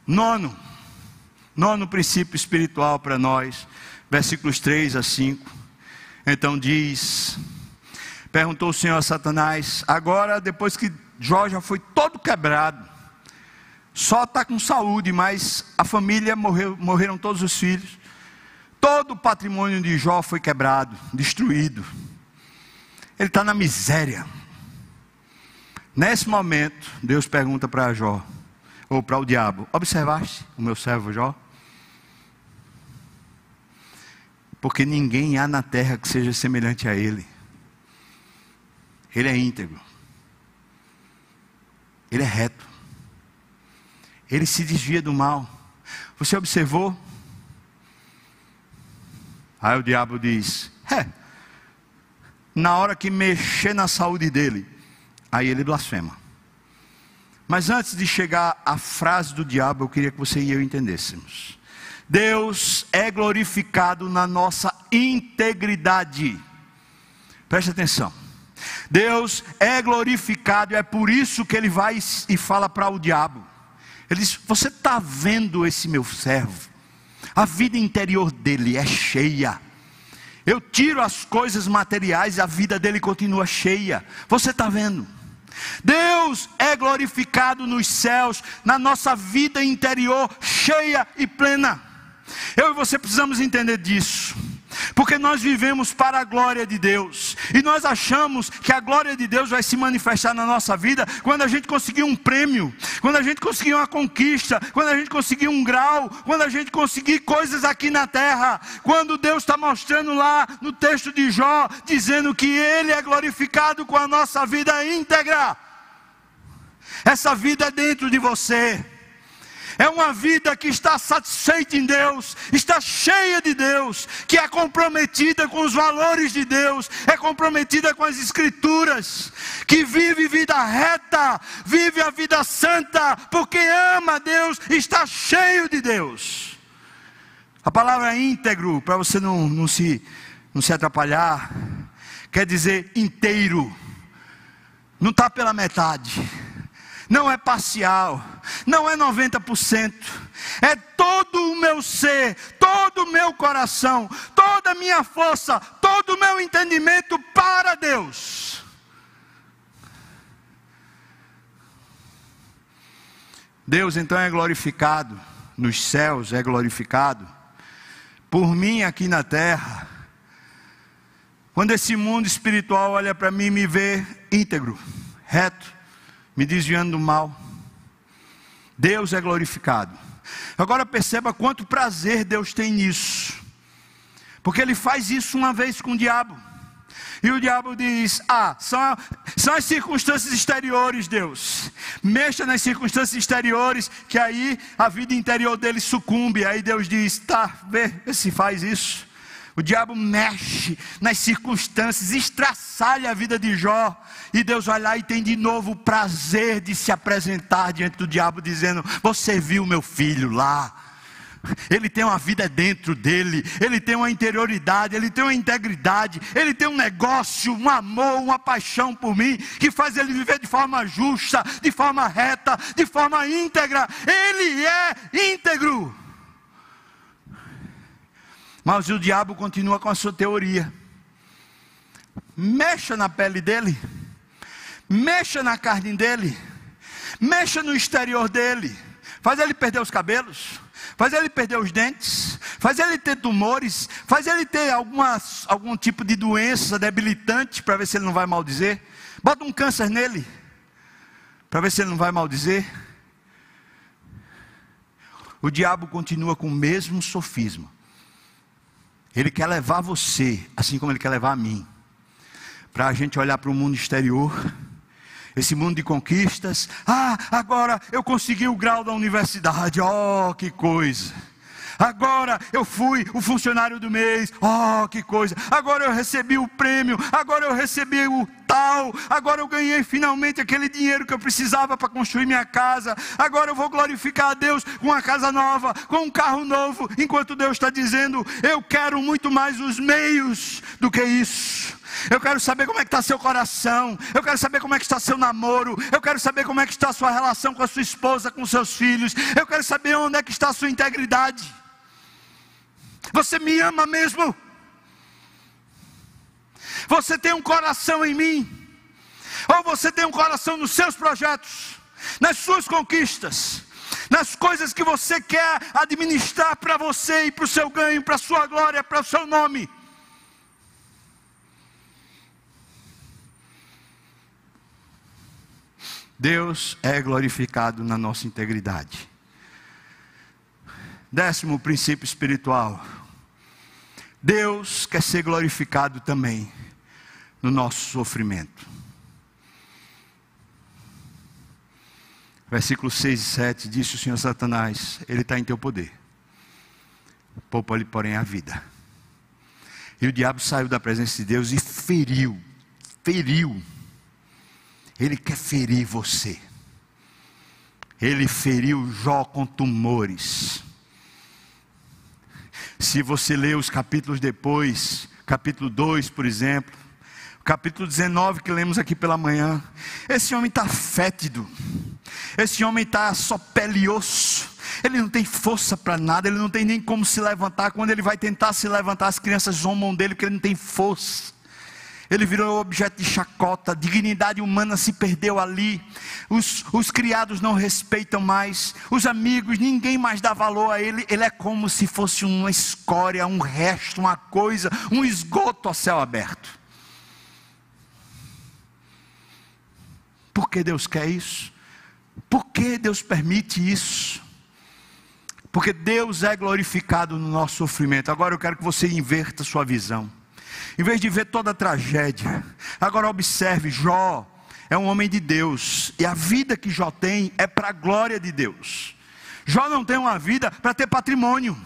Nono, Nono princípio espiritual para nós, versículos 3 a 5. Então diz: Perguntou o Senhor a Satanás, agora depois que Jó já foi todo quebrado, só está com saúde, mas a família morreu, morreram todos os filhos, todo o patrimônio de Jó foi quebrado, destruído, ele está na miséria. Nesse momento, Deus pergunta para Jó, ou para o diabo: Observaste o meu servo Jó? Porque ninguém há na terra que seja semelhante a Ele. Ele é íntegro, Ele é reto, Ele se desvia do mal. Você observou? Aí o diabo diz: É, na hora que mexer na saúde dele, aí ele blasfema. Mas antes de chegar à frase do diabo, eu queria que você e eu entendêssemos. Deus é glorificado na nossa integridade. Preste atenção. Deus é glorificado, é por isso que ele vai e fala para o diabo. Ele diz: Você está vendo esse meu servo? A vida interior dele é cheia. Eu tiro as coisas materiais e a vida dele continua cheia. Você está vendo? Deus é glorificado nos céus, na nossa vida interior cheia e plena. Eu e você precisamos entender disso. Porque nós vivemos para a glória de Deus. E nós achamos que a glória de Deus vai se manifestar na nossa vida quando a gente conseguir um prêmio, quando a gente conseguir uma conquista, quando a gente conseguir um grau, quando a gente conseguir coisas aqui na terra. Quando Deus está mostrando lá no texto de Jó, dizendo que Ele é glorificado com a nossa vida íntegra. Essa vida é dentro de você. É uma vida que está satisfeita em Deus, está cheia de Deus, que é comprometida com os valores de Deus, é comprometida com as Escrituras, que vive vida reta, vive a vida santa, porque ama Deus, está cheio de Deus. A palavra íntegro, para você não, não, se, não se atrapalhar, quer dizer inteiro, não está pela metade não é parcial, não é 90%, é todo o meu ser, todo o meu coração, toda a minha força, todo o meu entendimento para Deus. Deus então é glorificado, nos céus é glorificado, por mim aqui na terra. Quando esse mundo espiritual olha para mim e me vê íntegro, reto, me desviando do mal. Deus é glorificado. Agora perceba quanto prazer Deus tem nisso. Porque ele faz isso uma vez com o diabo. E o diabo diz: Ah, são, são as circunstâncias exteriores, Deus. Mexa nas circunstâncias exteriores, que aí a vida interior dele sucumbe. Aí Deus diz: Tá, vê, vê se faz isso. O diabo mexe nas circunstâncias, estraçalha a vida de Jó. E Deus vai lá e tem de novo o prazer de se apresentar diante do diabo, dizendo: Você viu meu filho lá? Ele tem uma vida dentro dele, ele tem uma interioridade, ele tem uma integridade, ele tem um negócio, um amor, uma paixão por mim, que faz ele viver de forma justa, de forma reta, de forma íntegra. Ele é íntegro. Mas o diabo continua com a sua teoria. Mexa na pele dele, mexa na carne dele, mexa no exterior dele, faz ele perder os cabelos, faz ele perder os dentes, faz ele ter tumores, faz ele ter algum tipo de doença debilitante para ver se ele não vai maldizer. Bota um câncer nele, para ver se ele não vai maldizer. O diabo continua com o mesmo sofisma. Ele quer levar você, assim como ele quer levar a mim, para a gente olhar para o mundo exterior, esse mundo de conquistas. Ah, agora eu consegui o grau da universidade, oh, que coisa. Agora eu fui o funcionário do mês. Oh, que coisa! Agora eu recebi o prêmio. Agora eu recebi o tal. Agora eu ganhei finalmente aquele dinheiro que eu precisava para construir minha casa. Agora eu vou glorificar a Deus com uma casa nova, com um carro novo. Enquanto Deus está dizendo: Eu quero muito mais os meios do que isso. Eu quero saber como é que está seu coração. Eu quero saber como é que está seu namoro. Eu quero saber como é que está sua relação com a sua esposa, com seus filhos. Eu quero saber onde é que está a sua integridade. Você me ama mesmo? Você tem um coração em mim? Ou você tem um coração nos seus projetos, nas suas conquistas, nas coisas que você quer administrar para você e para o seu ganho, para a sua glória, para o seu nome? Deus é glorificado na nossa integridade. Décimo princípio espiritual. Deus quer ser glorificado também no nosso sofrimento. Versículos 6 e 7 disse o Senhor Satanás: Ele está em teu poder. Poupa-lhe, porém, a vida. E o diabo saiu da presença de Deus e feriu, feriu. Ele quer ferir você. Ele feriu Jó com tumores. Se você ler os capítulos depois, capítulo 2, por exemplo, capítulo 19 que lemos aqui pela manhã, esse homem está fétido, esse homem está só pele e osso, ele não tem força para nada, ele não tem nem como se levantar. Quando ele vai tentar se levantar, as crianças zombam dele porque ele não tem força ele virou objeto de chacota, a dignidade humana se perdeu ali, os, os criados não respeitam mais, os amigos, ninguém mais dá valor a ele, ele é como se fosse uma escória, um resto, uma coisa, um esgoto a céu aberto. Por que Deus quer isso? Por que Deus permite isso? Porque Deus é glorificado no nosso sofrimento. Agora eu quero que você inverta sua visão. Em vez de ver toda a tragédia, agora observe: Jó é um homem de Deus, e a vida que Jó tem é para a glória de Deus. Jó não tem uma vida para ter patrimônio.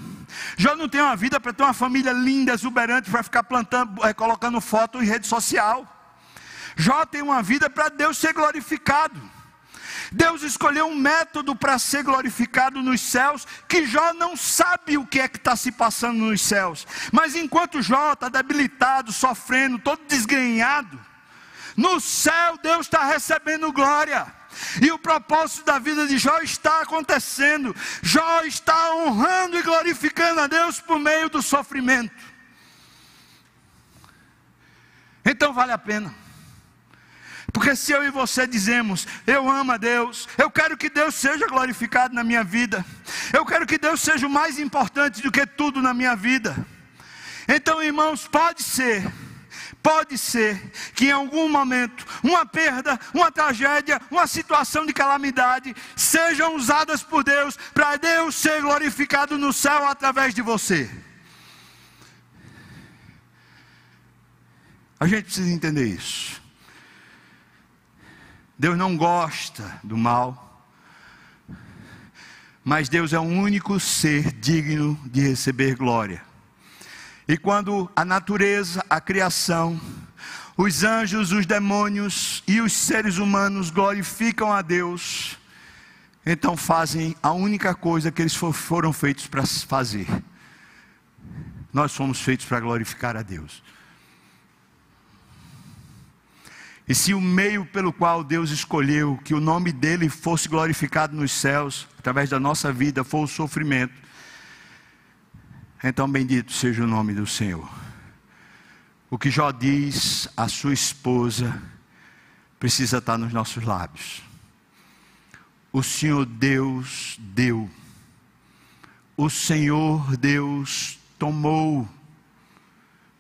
Jó não tem uma vida para ter uma família linda, exuberante, para ficar plantando, é, colocando foto em rede social. Jó tem uma vida para Deus ser glorificado. Deus escolheu um método para ser glorificado nos céus, que Jó não sabe o que é que está se passando nos céus. Mas enquanto Jó está debilitado, sofrendo, todo desgrenhado, no céu Deus está recebendo glória. E o propósito da vida de Jó está acontecendo. Jó está honrando e glorificando a Deus por meio do sofrimento. Então vale a pena. Porque se eu e você dizemos, eu amo a Deus, eu quero que Deus seja glorificado na minha vida, eu quero que Deus seja o mais importante do que tudo na minha vida. Então, irmãos, pode ser, pode ser que em algum momento uma perda, uma tragédia, uma situação de calamidade sejam usadas por Deus para Deus ser glorificado no céu através de você. A gente precisa entender isso. Deus não gosta do mal, mas Deus é o único ser digno de receber glória. E quando a natureza, a criação, os anjos, os demônios e os seres humanos glorificam a Deus, então fazem a única coisa que eles foram feitos para fazer. Nós fomos feitos para glorificar a Deus. E se o meio pelo qual Deus escolheu que o nome dele fosse glorificado nos céus, através da nossa vida, for o sofrimento, Então, bendito seja o nome do Senhor. O que Jó diz à sua esposa precisa estar nos nossos lábios. O Senhor Deus deu. O Senhor Deus tomou.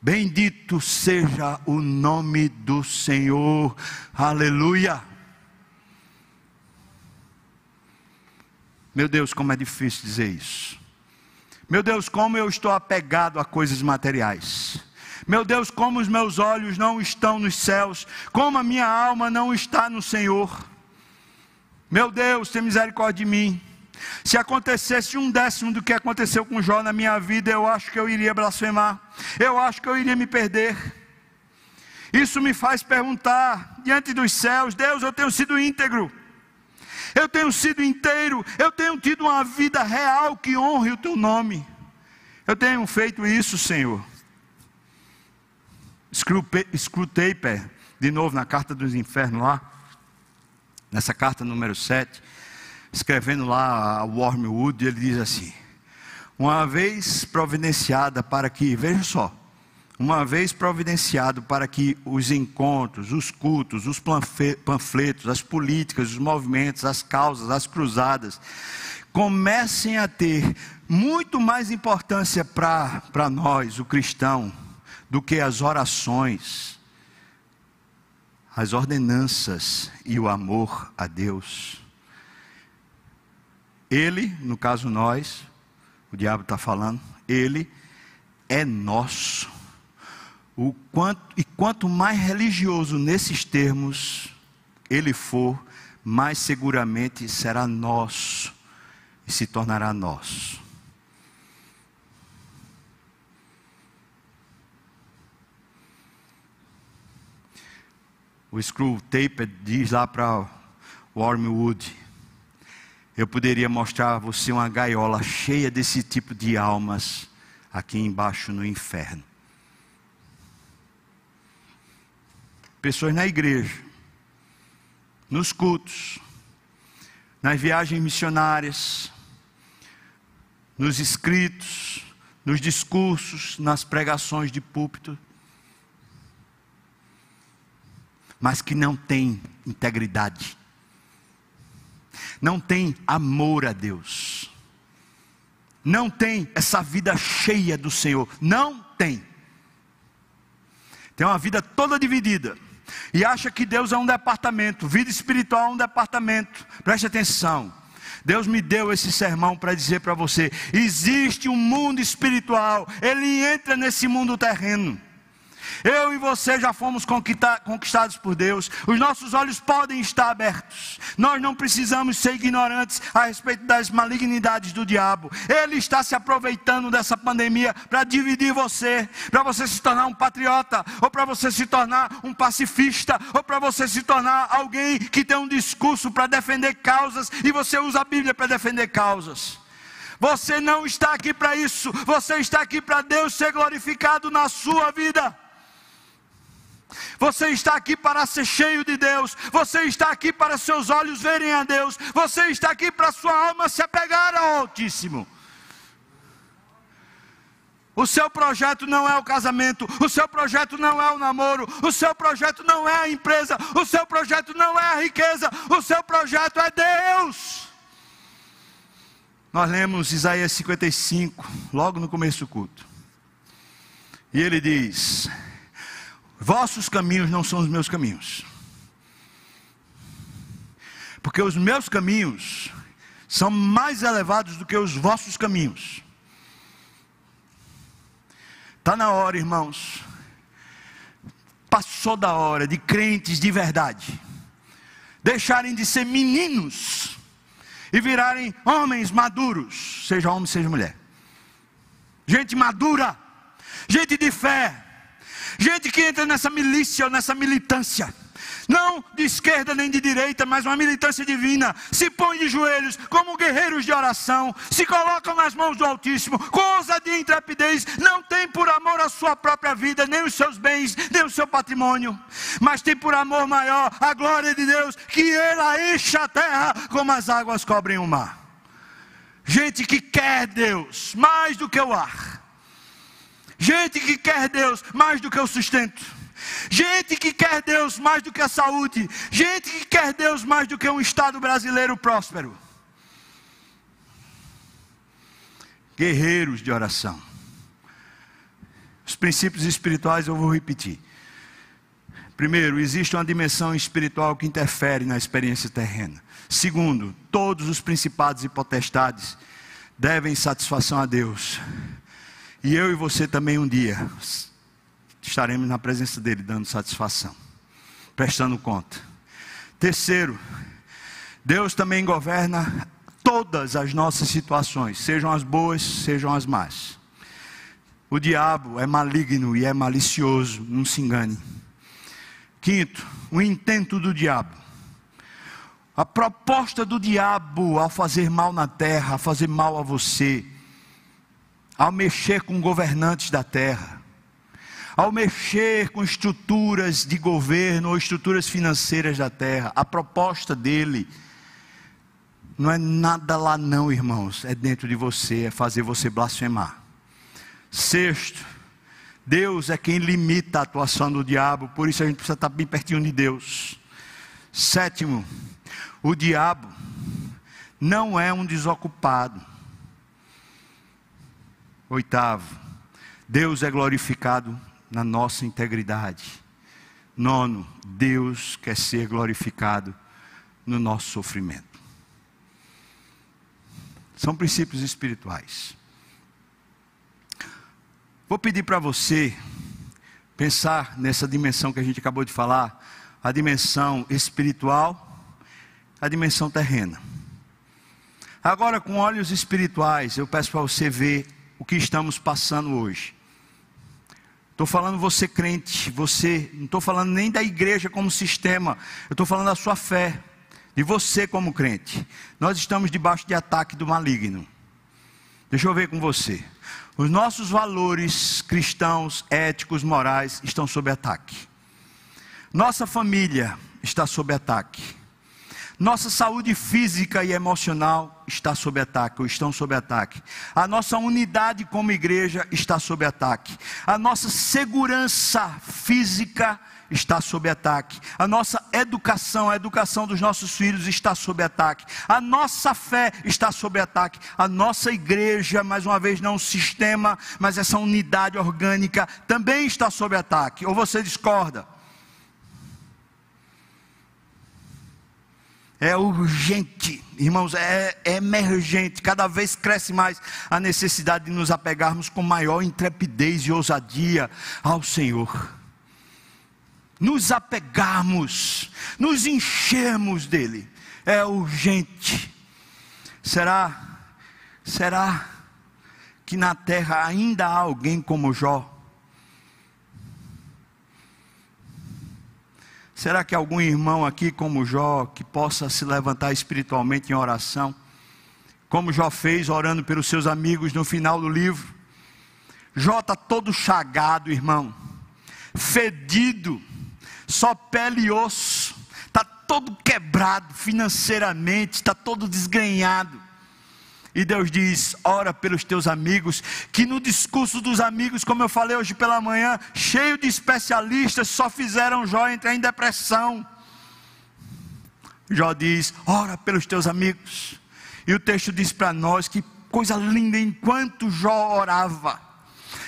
Bendito seja o nome do Senhor. Aleluia. Meu Deus, como é difícil dizer isso. Meu Deus, como eu estou apegado a coisas materiais. Meu Deus, como os meus olhos não estão nos céus, como a minha alma não está no Senhor. Meu Deus, tem misericórdia de mim. Se acontecesse um décimo do que aconteceu com Jó na minha vida, eu acho que eu iria blasfemar, eu acho que eu iria me perder. Isso me faz perguntar diante dos céus: Deus, eu tenho sido íntegro, eu tenho sido inteiro, eu tenho tido uma vida real que honre o teu nome. Eu tenho feito isso, Senhor. Screwtaper, de novo na carta dos infernos lá, nessa carta número 7, escrevendo lá a Wormwood, ele diz assim: Uma vez providenciada para que, veja só, uma vez providenciado para que os encontros, os cultos, os panfletos, as políticas, os movimentos, as causas, as cruzadas, comecem a ter muito mais importância para nós, o cristão, do que as orações, as ordenanças e o amor a Deus. Ele, no caso nós, o diabo está falando, ele é nosso. O quanto, e quanto mais religioso nesses termos ele for, mais seguramente será nosso e se tornará nosso. o Screw Tape diz lá para Wormwood: Eu poderia mostrar a você uma gaiola cheia desse tipo de almas aqui embaixo no inferno. Pessoas na igreja, nos cultos, nas viagens missionárias, nos escritos, nos discursos, nas pregações de púlpito, mas que não tem integridade, não tem amor a Deus, não tem essa vida cheia do Senhor, não tem. Tem uma vida toda dividida. E acha que Deus é um departamento, vida espiritual é um departamento. Preste atenção. Deus me deu esse sermão para dizer para você: existe um mundo espiritual, ele entra nesse mundo terreno. Eu e você já fomos conquistados por Deus. Os nossos olhos podem estar abertos. Nós não precisamos ser ignorantes a respeito das malignidades do diabo. Ele está se aproveitando dessa pandemia para dividir você, para você se tornar um patriota, ou para você se tornar um pacifista, ou para você se tornar alguém que tem um discurso para defender causas e você usa a Bíblia para defender causas. Você não está aqui para isso, você está aqui para Deus ser glorificado na sua vida. Você está aqui para ser cheio de Deus. Você está aqui para seus olhos verem a Deus. Você está aqui para sua alma se apegar ao Altíssimo. O seu projeto não é o casamento, o seu projeto não é o namoro, o seu projeto não é a empresa, o seu projeto não é a riqueza, o seu projeto é Deus. Nós lemos Isaías 55, logo no começo do culto. E ele diz: Vossos caminhos não são os meus caminhos. Porque os meus caminhos são mais elevados do que os vossos caminhos. Está na hora, irmãos. Passou da hora de crentes de verdade deixarem de ser meninos e virarem homens maduros, seja homem, seja mulher. Gente madura, gente de fé, Gente que entra nessa milícia ou nessa militância. Não de esquerda nem de direita, mas uma militância divina. Se põe de joelhos como guerreiros de oração. Se colocam nas mãos do Altíssimo. Com ousadia e intrepidez. Não tem por amor a sua própria vida, nem os seus bens, nem o seu patrimônio. Mas tem por amor maior a glória de Deus. Que ela encha a terra como as águas cobrem o mar. Gente que quer Deus mais do que o ar Gente que quer Deus mais do que o sustento. Gente que quer Deus mais do que a saúde. Gente que quer Deus mais do que um Estado brasileiro próspero. Guerreiros de oração. Os princípios espirituais eu vou repetir. Primeiro, existe uma dimensão espiritual que interfere na experiência terrena. Segundo, todos os principados e potestades devem satisfação a Deus. E eu e você também um dia estaremos na presença dele dando satisfação, prestando conta. Terceiro, Deus também governa todas as nossas situações, sejam as boas, sejam as más. O diabo é maligno e é malicioso, não se engane. Quinto, o intento do diabo. A proposta do diabo ao fazer mal na terra, a fazer mal a você, ao mexer com governantes da terra, ao mexer com estruturas de governo ou estruturas financeiras da terra, a proposta dele não é nada lá, não, irmãos, é dentro de você, é fazer você blasfemar. Sexto, Deus é quem limita a atuação do diabo, por isso a gente precisa estar bem pertinho de Deus. Sétimo, o diabo não é um desocupado. Oitavo, Deus é glorificado na nossa integridade. Nono, Deus quer ser glorificado no nosso sofrimento. São princípios espirituais. Vou pedir para você pensar nessa dimensão que a gente acabou de falar, a dimensão espiritual, a dimensão terrena. Agora, com olhos espirituais, eu peço para você ver o que estamos passando hoje. Estou falando você crente, você, não estou falando nem da igreja como sistema, eu estou falando da sua fé, de você como crente. Nós estamos debaixo de ataque do maligno. Deixa eu ver com você. Os nossos valores cristãos, éticos, morais estão sob ataque. Nossa família está sob ataque. Nossa saúde física e emocional está sob ataque, ou estão sob ataque. A nossa unidade como igreja está sob ataque. A nossa segurança física está sob ataque. A nossa educação, a educação dos nossos filhos está sob ataque. A nossa fé está sob ataque. A nossa igreja, mais uma vez, não o sistema, mas essa unidade orgânica também está sob ataque. Ou você discorda? É urgente, irmãos, é, é, emergente. Cada vez cresce mais a necessidade de nos apegarmos com maior intrepidez e ousadia ao Senhor. Nos apegarmos, nos enchermos dele. É urgente. Será, será que na terra ainda há alguém como Jó? Será que algum irmão aqui, como Jó, que possa se levantar espiritualmente em oração, como Jó fez, orando pelos seus amigos no final do livro? Jó está todo chagado, irmão, fedido, só pele e osso, está todo quebrado financeiramente, está todo desgrenhado. E Deus diz: ora pelos teus amigos, que no discurso dos amigos, como eu falei hoje pela manhã, cheio de especialistas, só fizeram Jó entrar em depressão. Jó diz: ora pelos teus amigos. E o texto diz para nós que coisa linda, enquanto Jó orava,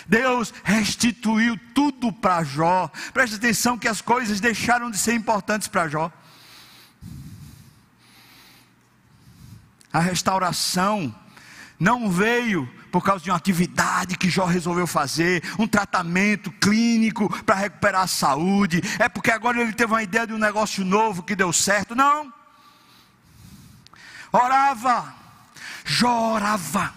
Deus restituiu tudo para Jó. Preste atenção que as coisas deixaram de ser importantes para Jó. A restauração não veio por causa de uma atividade que Jó resolveu fazer, um tratamento clínico para recuperar a saúde, é porque agora ele teve uma ideia de um negócio novo que deu certo. Não. Orava, Jó orava.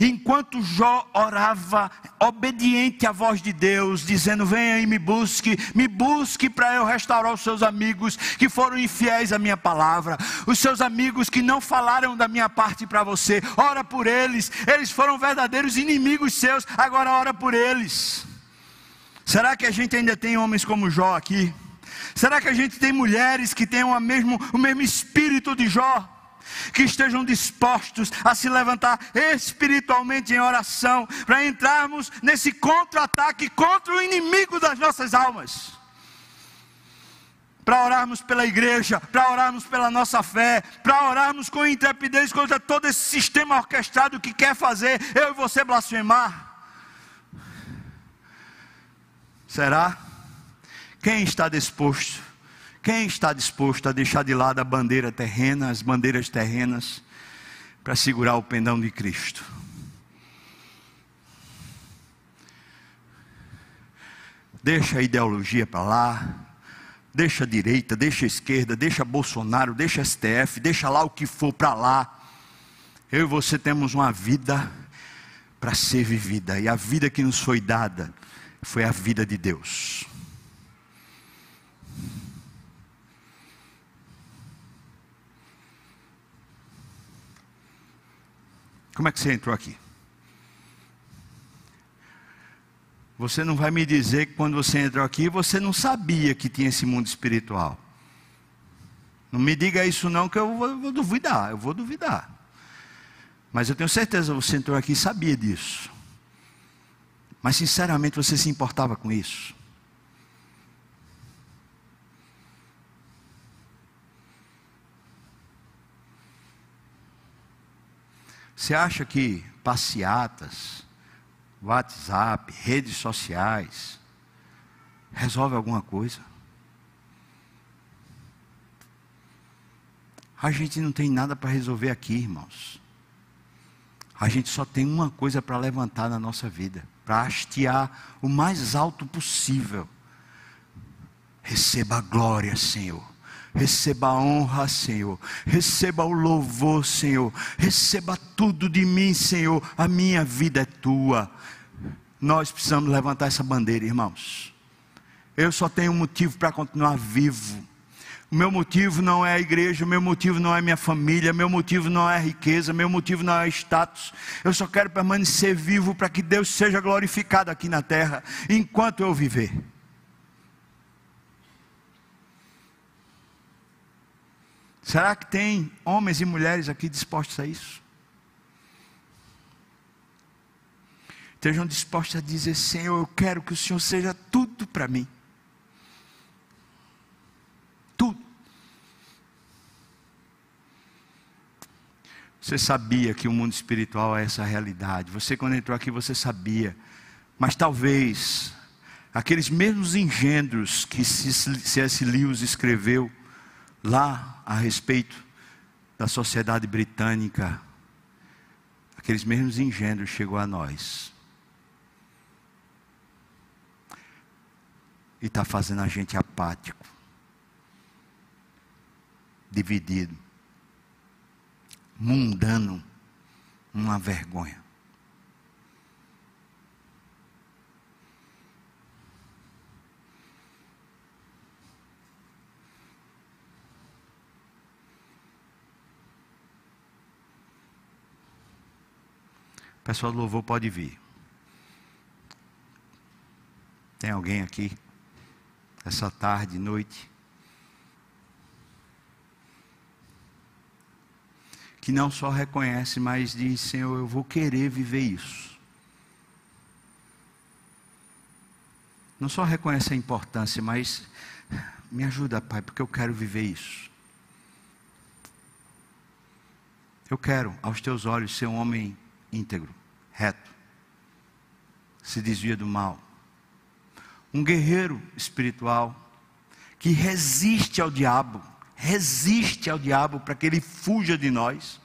Enquanto Jó orava, obediente à voz de Deus, dizendo: Venha e me busque, me busque para eu restaurar os seus amigos que foram infiéis à minha palavra, os seus amigos que não falaram da minha parte para você, ora por eles, eles foram verdadeiros inimigos seus, agora ora por eles. Será que a gente ainda tem homens como Jó aqui? Será que a gente tem mulheres que têm o mesmo, o mesmo espírito de Jó? Que estejam dispostos a se levantar espiritualmente em oração, para entrarmos nesse contra-ataque contra o inimigo das nossas almas. Para orarmos pela igreja, para orarmos pela nossa fé, para orarmos com intrepidez contra todo esse sistema orquestrado que quer fazer eu e você blasfemar. Será? Quem está disposto? Quem está disposto a deixar de lado a bandeira terrena, as bandeiras terrenas, para segurar o pendão de Cristo? Deixa a ideologia para lá, deixa a direita, deixa a esquerda, deixa Bolsonaro, deixa STF, deixa lá o que for para lá. Eu e você temos uma vida para ser vivida, e a vida que nos foi dada foi a vida de Deus. Como é que você entrou aqui? Você não vai me dizer que quando você entrou aqui você não sabia que tinha esse mundo espiritual. Não me diga isso não que eu vou, vou duvidar, eu vou duvidar. Mas eu tenho certeza que você entrou aqui e sabia disso. Mas sinceramente você se importava com isso? Você acha que passeatas, WhatsApp, redes sociais, resolve alguma coisa? A gente não tem nada para resolver aqui, irmãos. A gente só tem uma coisa para levantar na nossa vida, para hastear o mais alto possível. Receba a glória, Senhor. Receba a honra, Senhor. Receba o louvor, Senhor. Receba tudo de mim, Senhor. A minha vida é tua. Nós precisamos levantar essa bandeira, irmãos. Eu só tenho um motivo para continuar vivo. O meu motivo não é a igreja, o meu motivo não é minha família, meu motivo não é a riqueza, meu motivo não é status. Eu só quero permanecer vivo para que Deus seja glorificado aqui na terra, enquanto eu viver. Será que tem homens e mulheres aqui dispostos a isso? Estejam dispostos a dizer: Senhor, eu quero que o Senhor seja tudo para mim. Tudo. Você sabia que o mundo espiritual é essa realidade. Você, quando entrou aqui, você sabia. Mas talvez aqueles mesmos engendros que C.S. Lewis escreveu lá a respeito da sociedade britânica, aqueles mesmos engendros chegou a nós. E está fazendo a gente apático, dividido, mundano, uma vergonha. Pessoal do louvor pode vir. Tem alguém aqui essa tarde, noite, que não só reconhece, mas diz: Senhor, eu vou querer viver isso. Não só reconhece a importância, mas me ajuda, Pai, porque eu quero viver isso. Eu quero, aos teus olhos, ser um homem íntegro, reto, se desvia do mal. Um guerreiro espiritual que resiste ao diabo, resiste ao diabo para que ele fuja de nós.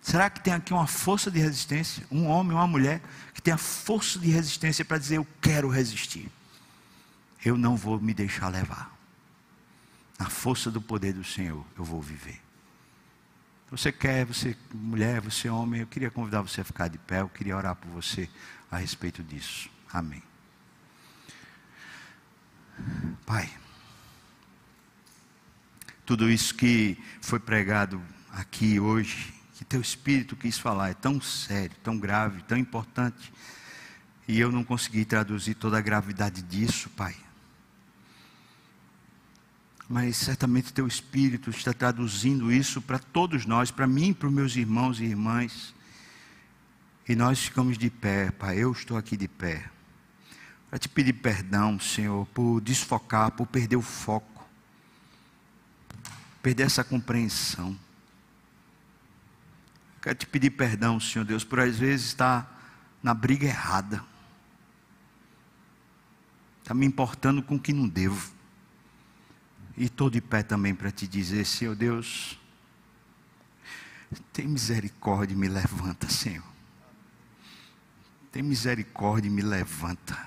Será que tem aqui uma força de resistência? Um homem, uma mulher que tem a força de resistência para dizer: Eu quero resistir. Eu não vou me deixar levar. Na força do poder do Senhor, eu vou viver. Você quer, você mulher, você homem, eu queria convidar você a ficar de pé, eu queria orar por você a respeito disso. Amém. Pai, tudo isso que foi pregado aqui hoje, que teu espírito quis falar, é tão sério, tão grave, tão importante, e eu não consegui traduzir toda a gravidade disso, Pai. Mas certamente teu Espírito está traduzindo isso para todos nós, para mim, para os meus irmãos e irmãs. E nós ficamos de pé, Pai, eu estou aqui de pé. Para te pedir perdão, Senhor, por desfocar, por perder o foco, perder essa compreensão. Quero te pedir perdão, Senhor Deus, por às vezes estar na briga errada. Está me importando com o que não devo. E estou de pé também para te dizer, Senhor Deus, tem misericórdia e me levanta, Senhor. Tem misericórdia e me levanta.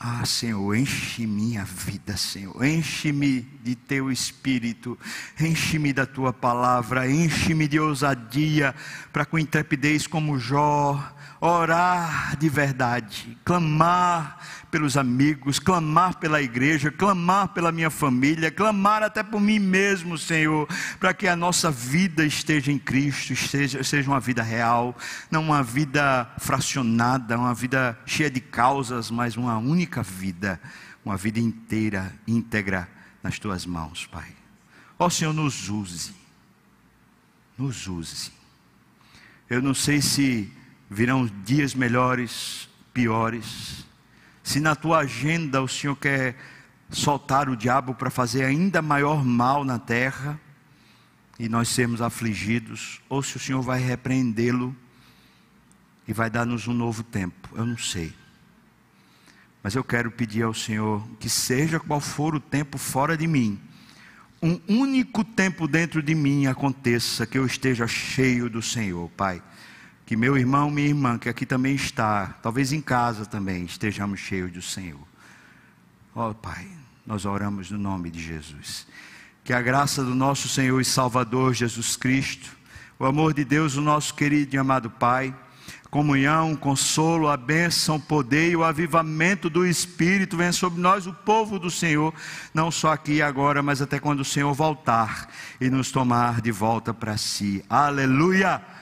Ah, Senhor, enche minha vida, Senhor. Enche-me de teu espírito. Enche-me da tua palavra. Enche-me de ousadia para com intrepidez como Jó orar de verdade, clamar pelos amigos, clamar pela igreja, clamar pela minha família, clamar até por mim mesmo, Senhor, para que a nossa vida esteja em Cristo, seja, seja uma vida real, não uma vida fracionada, uma vida cheia de causas, mas uma única vida, uma vida inteira, íntegra nas tuas mãos, Pai. Ó Senhor, nos use, nos use. Eu não sei se virão dias melhores, piores. Se na tua agenda o Senhor quer soltar o diabo para fazer ainda maior mal na terra e nós sermos afligidos, ou se o Senhor vai repreendê-lo e vai dar-nos um novo tempo, eu não sei. Mas eu quero pedir ao Senhor que, seja qual for o tempo fora de mim, um único tempo dentro de mim aconteça que eu esteja cheio do Senhor, Pai que meu irmão, minha irmã, que aqui também está, talvez em casa também, estejamos cheios do Senhor. Ó oh, Pai, nós oramos no nome de Jesus. Que a graça do nosso Senhor e Salvador Jesus Cristo, o amor de Deus, o nosso querido e amado Pai, comunhão, consolo, a bênção, o poder e o avivamento do Espírito venha sobre nós, o povo do Senhor, não só aqui e agora, mas até quando o Senhor voltar e nos tomar de volta para si. Aleluia!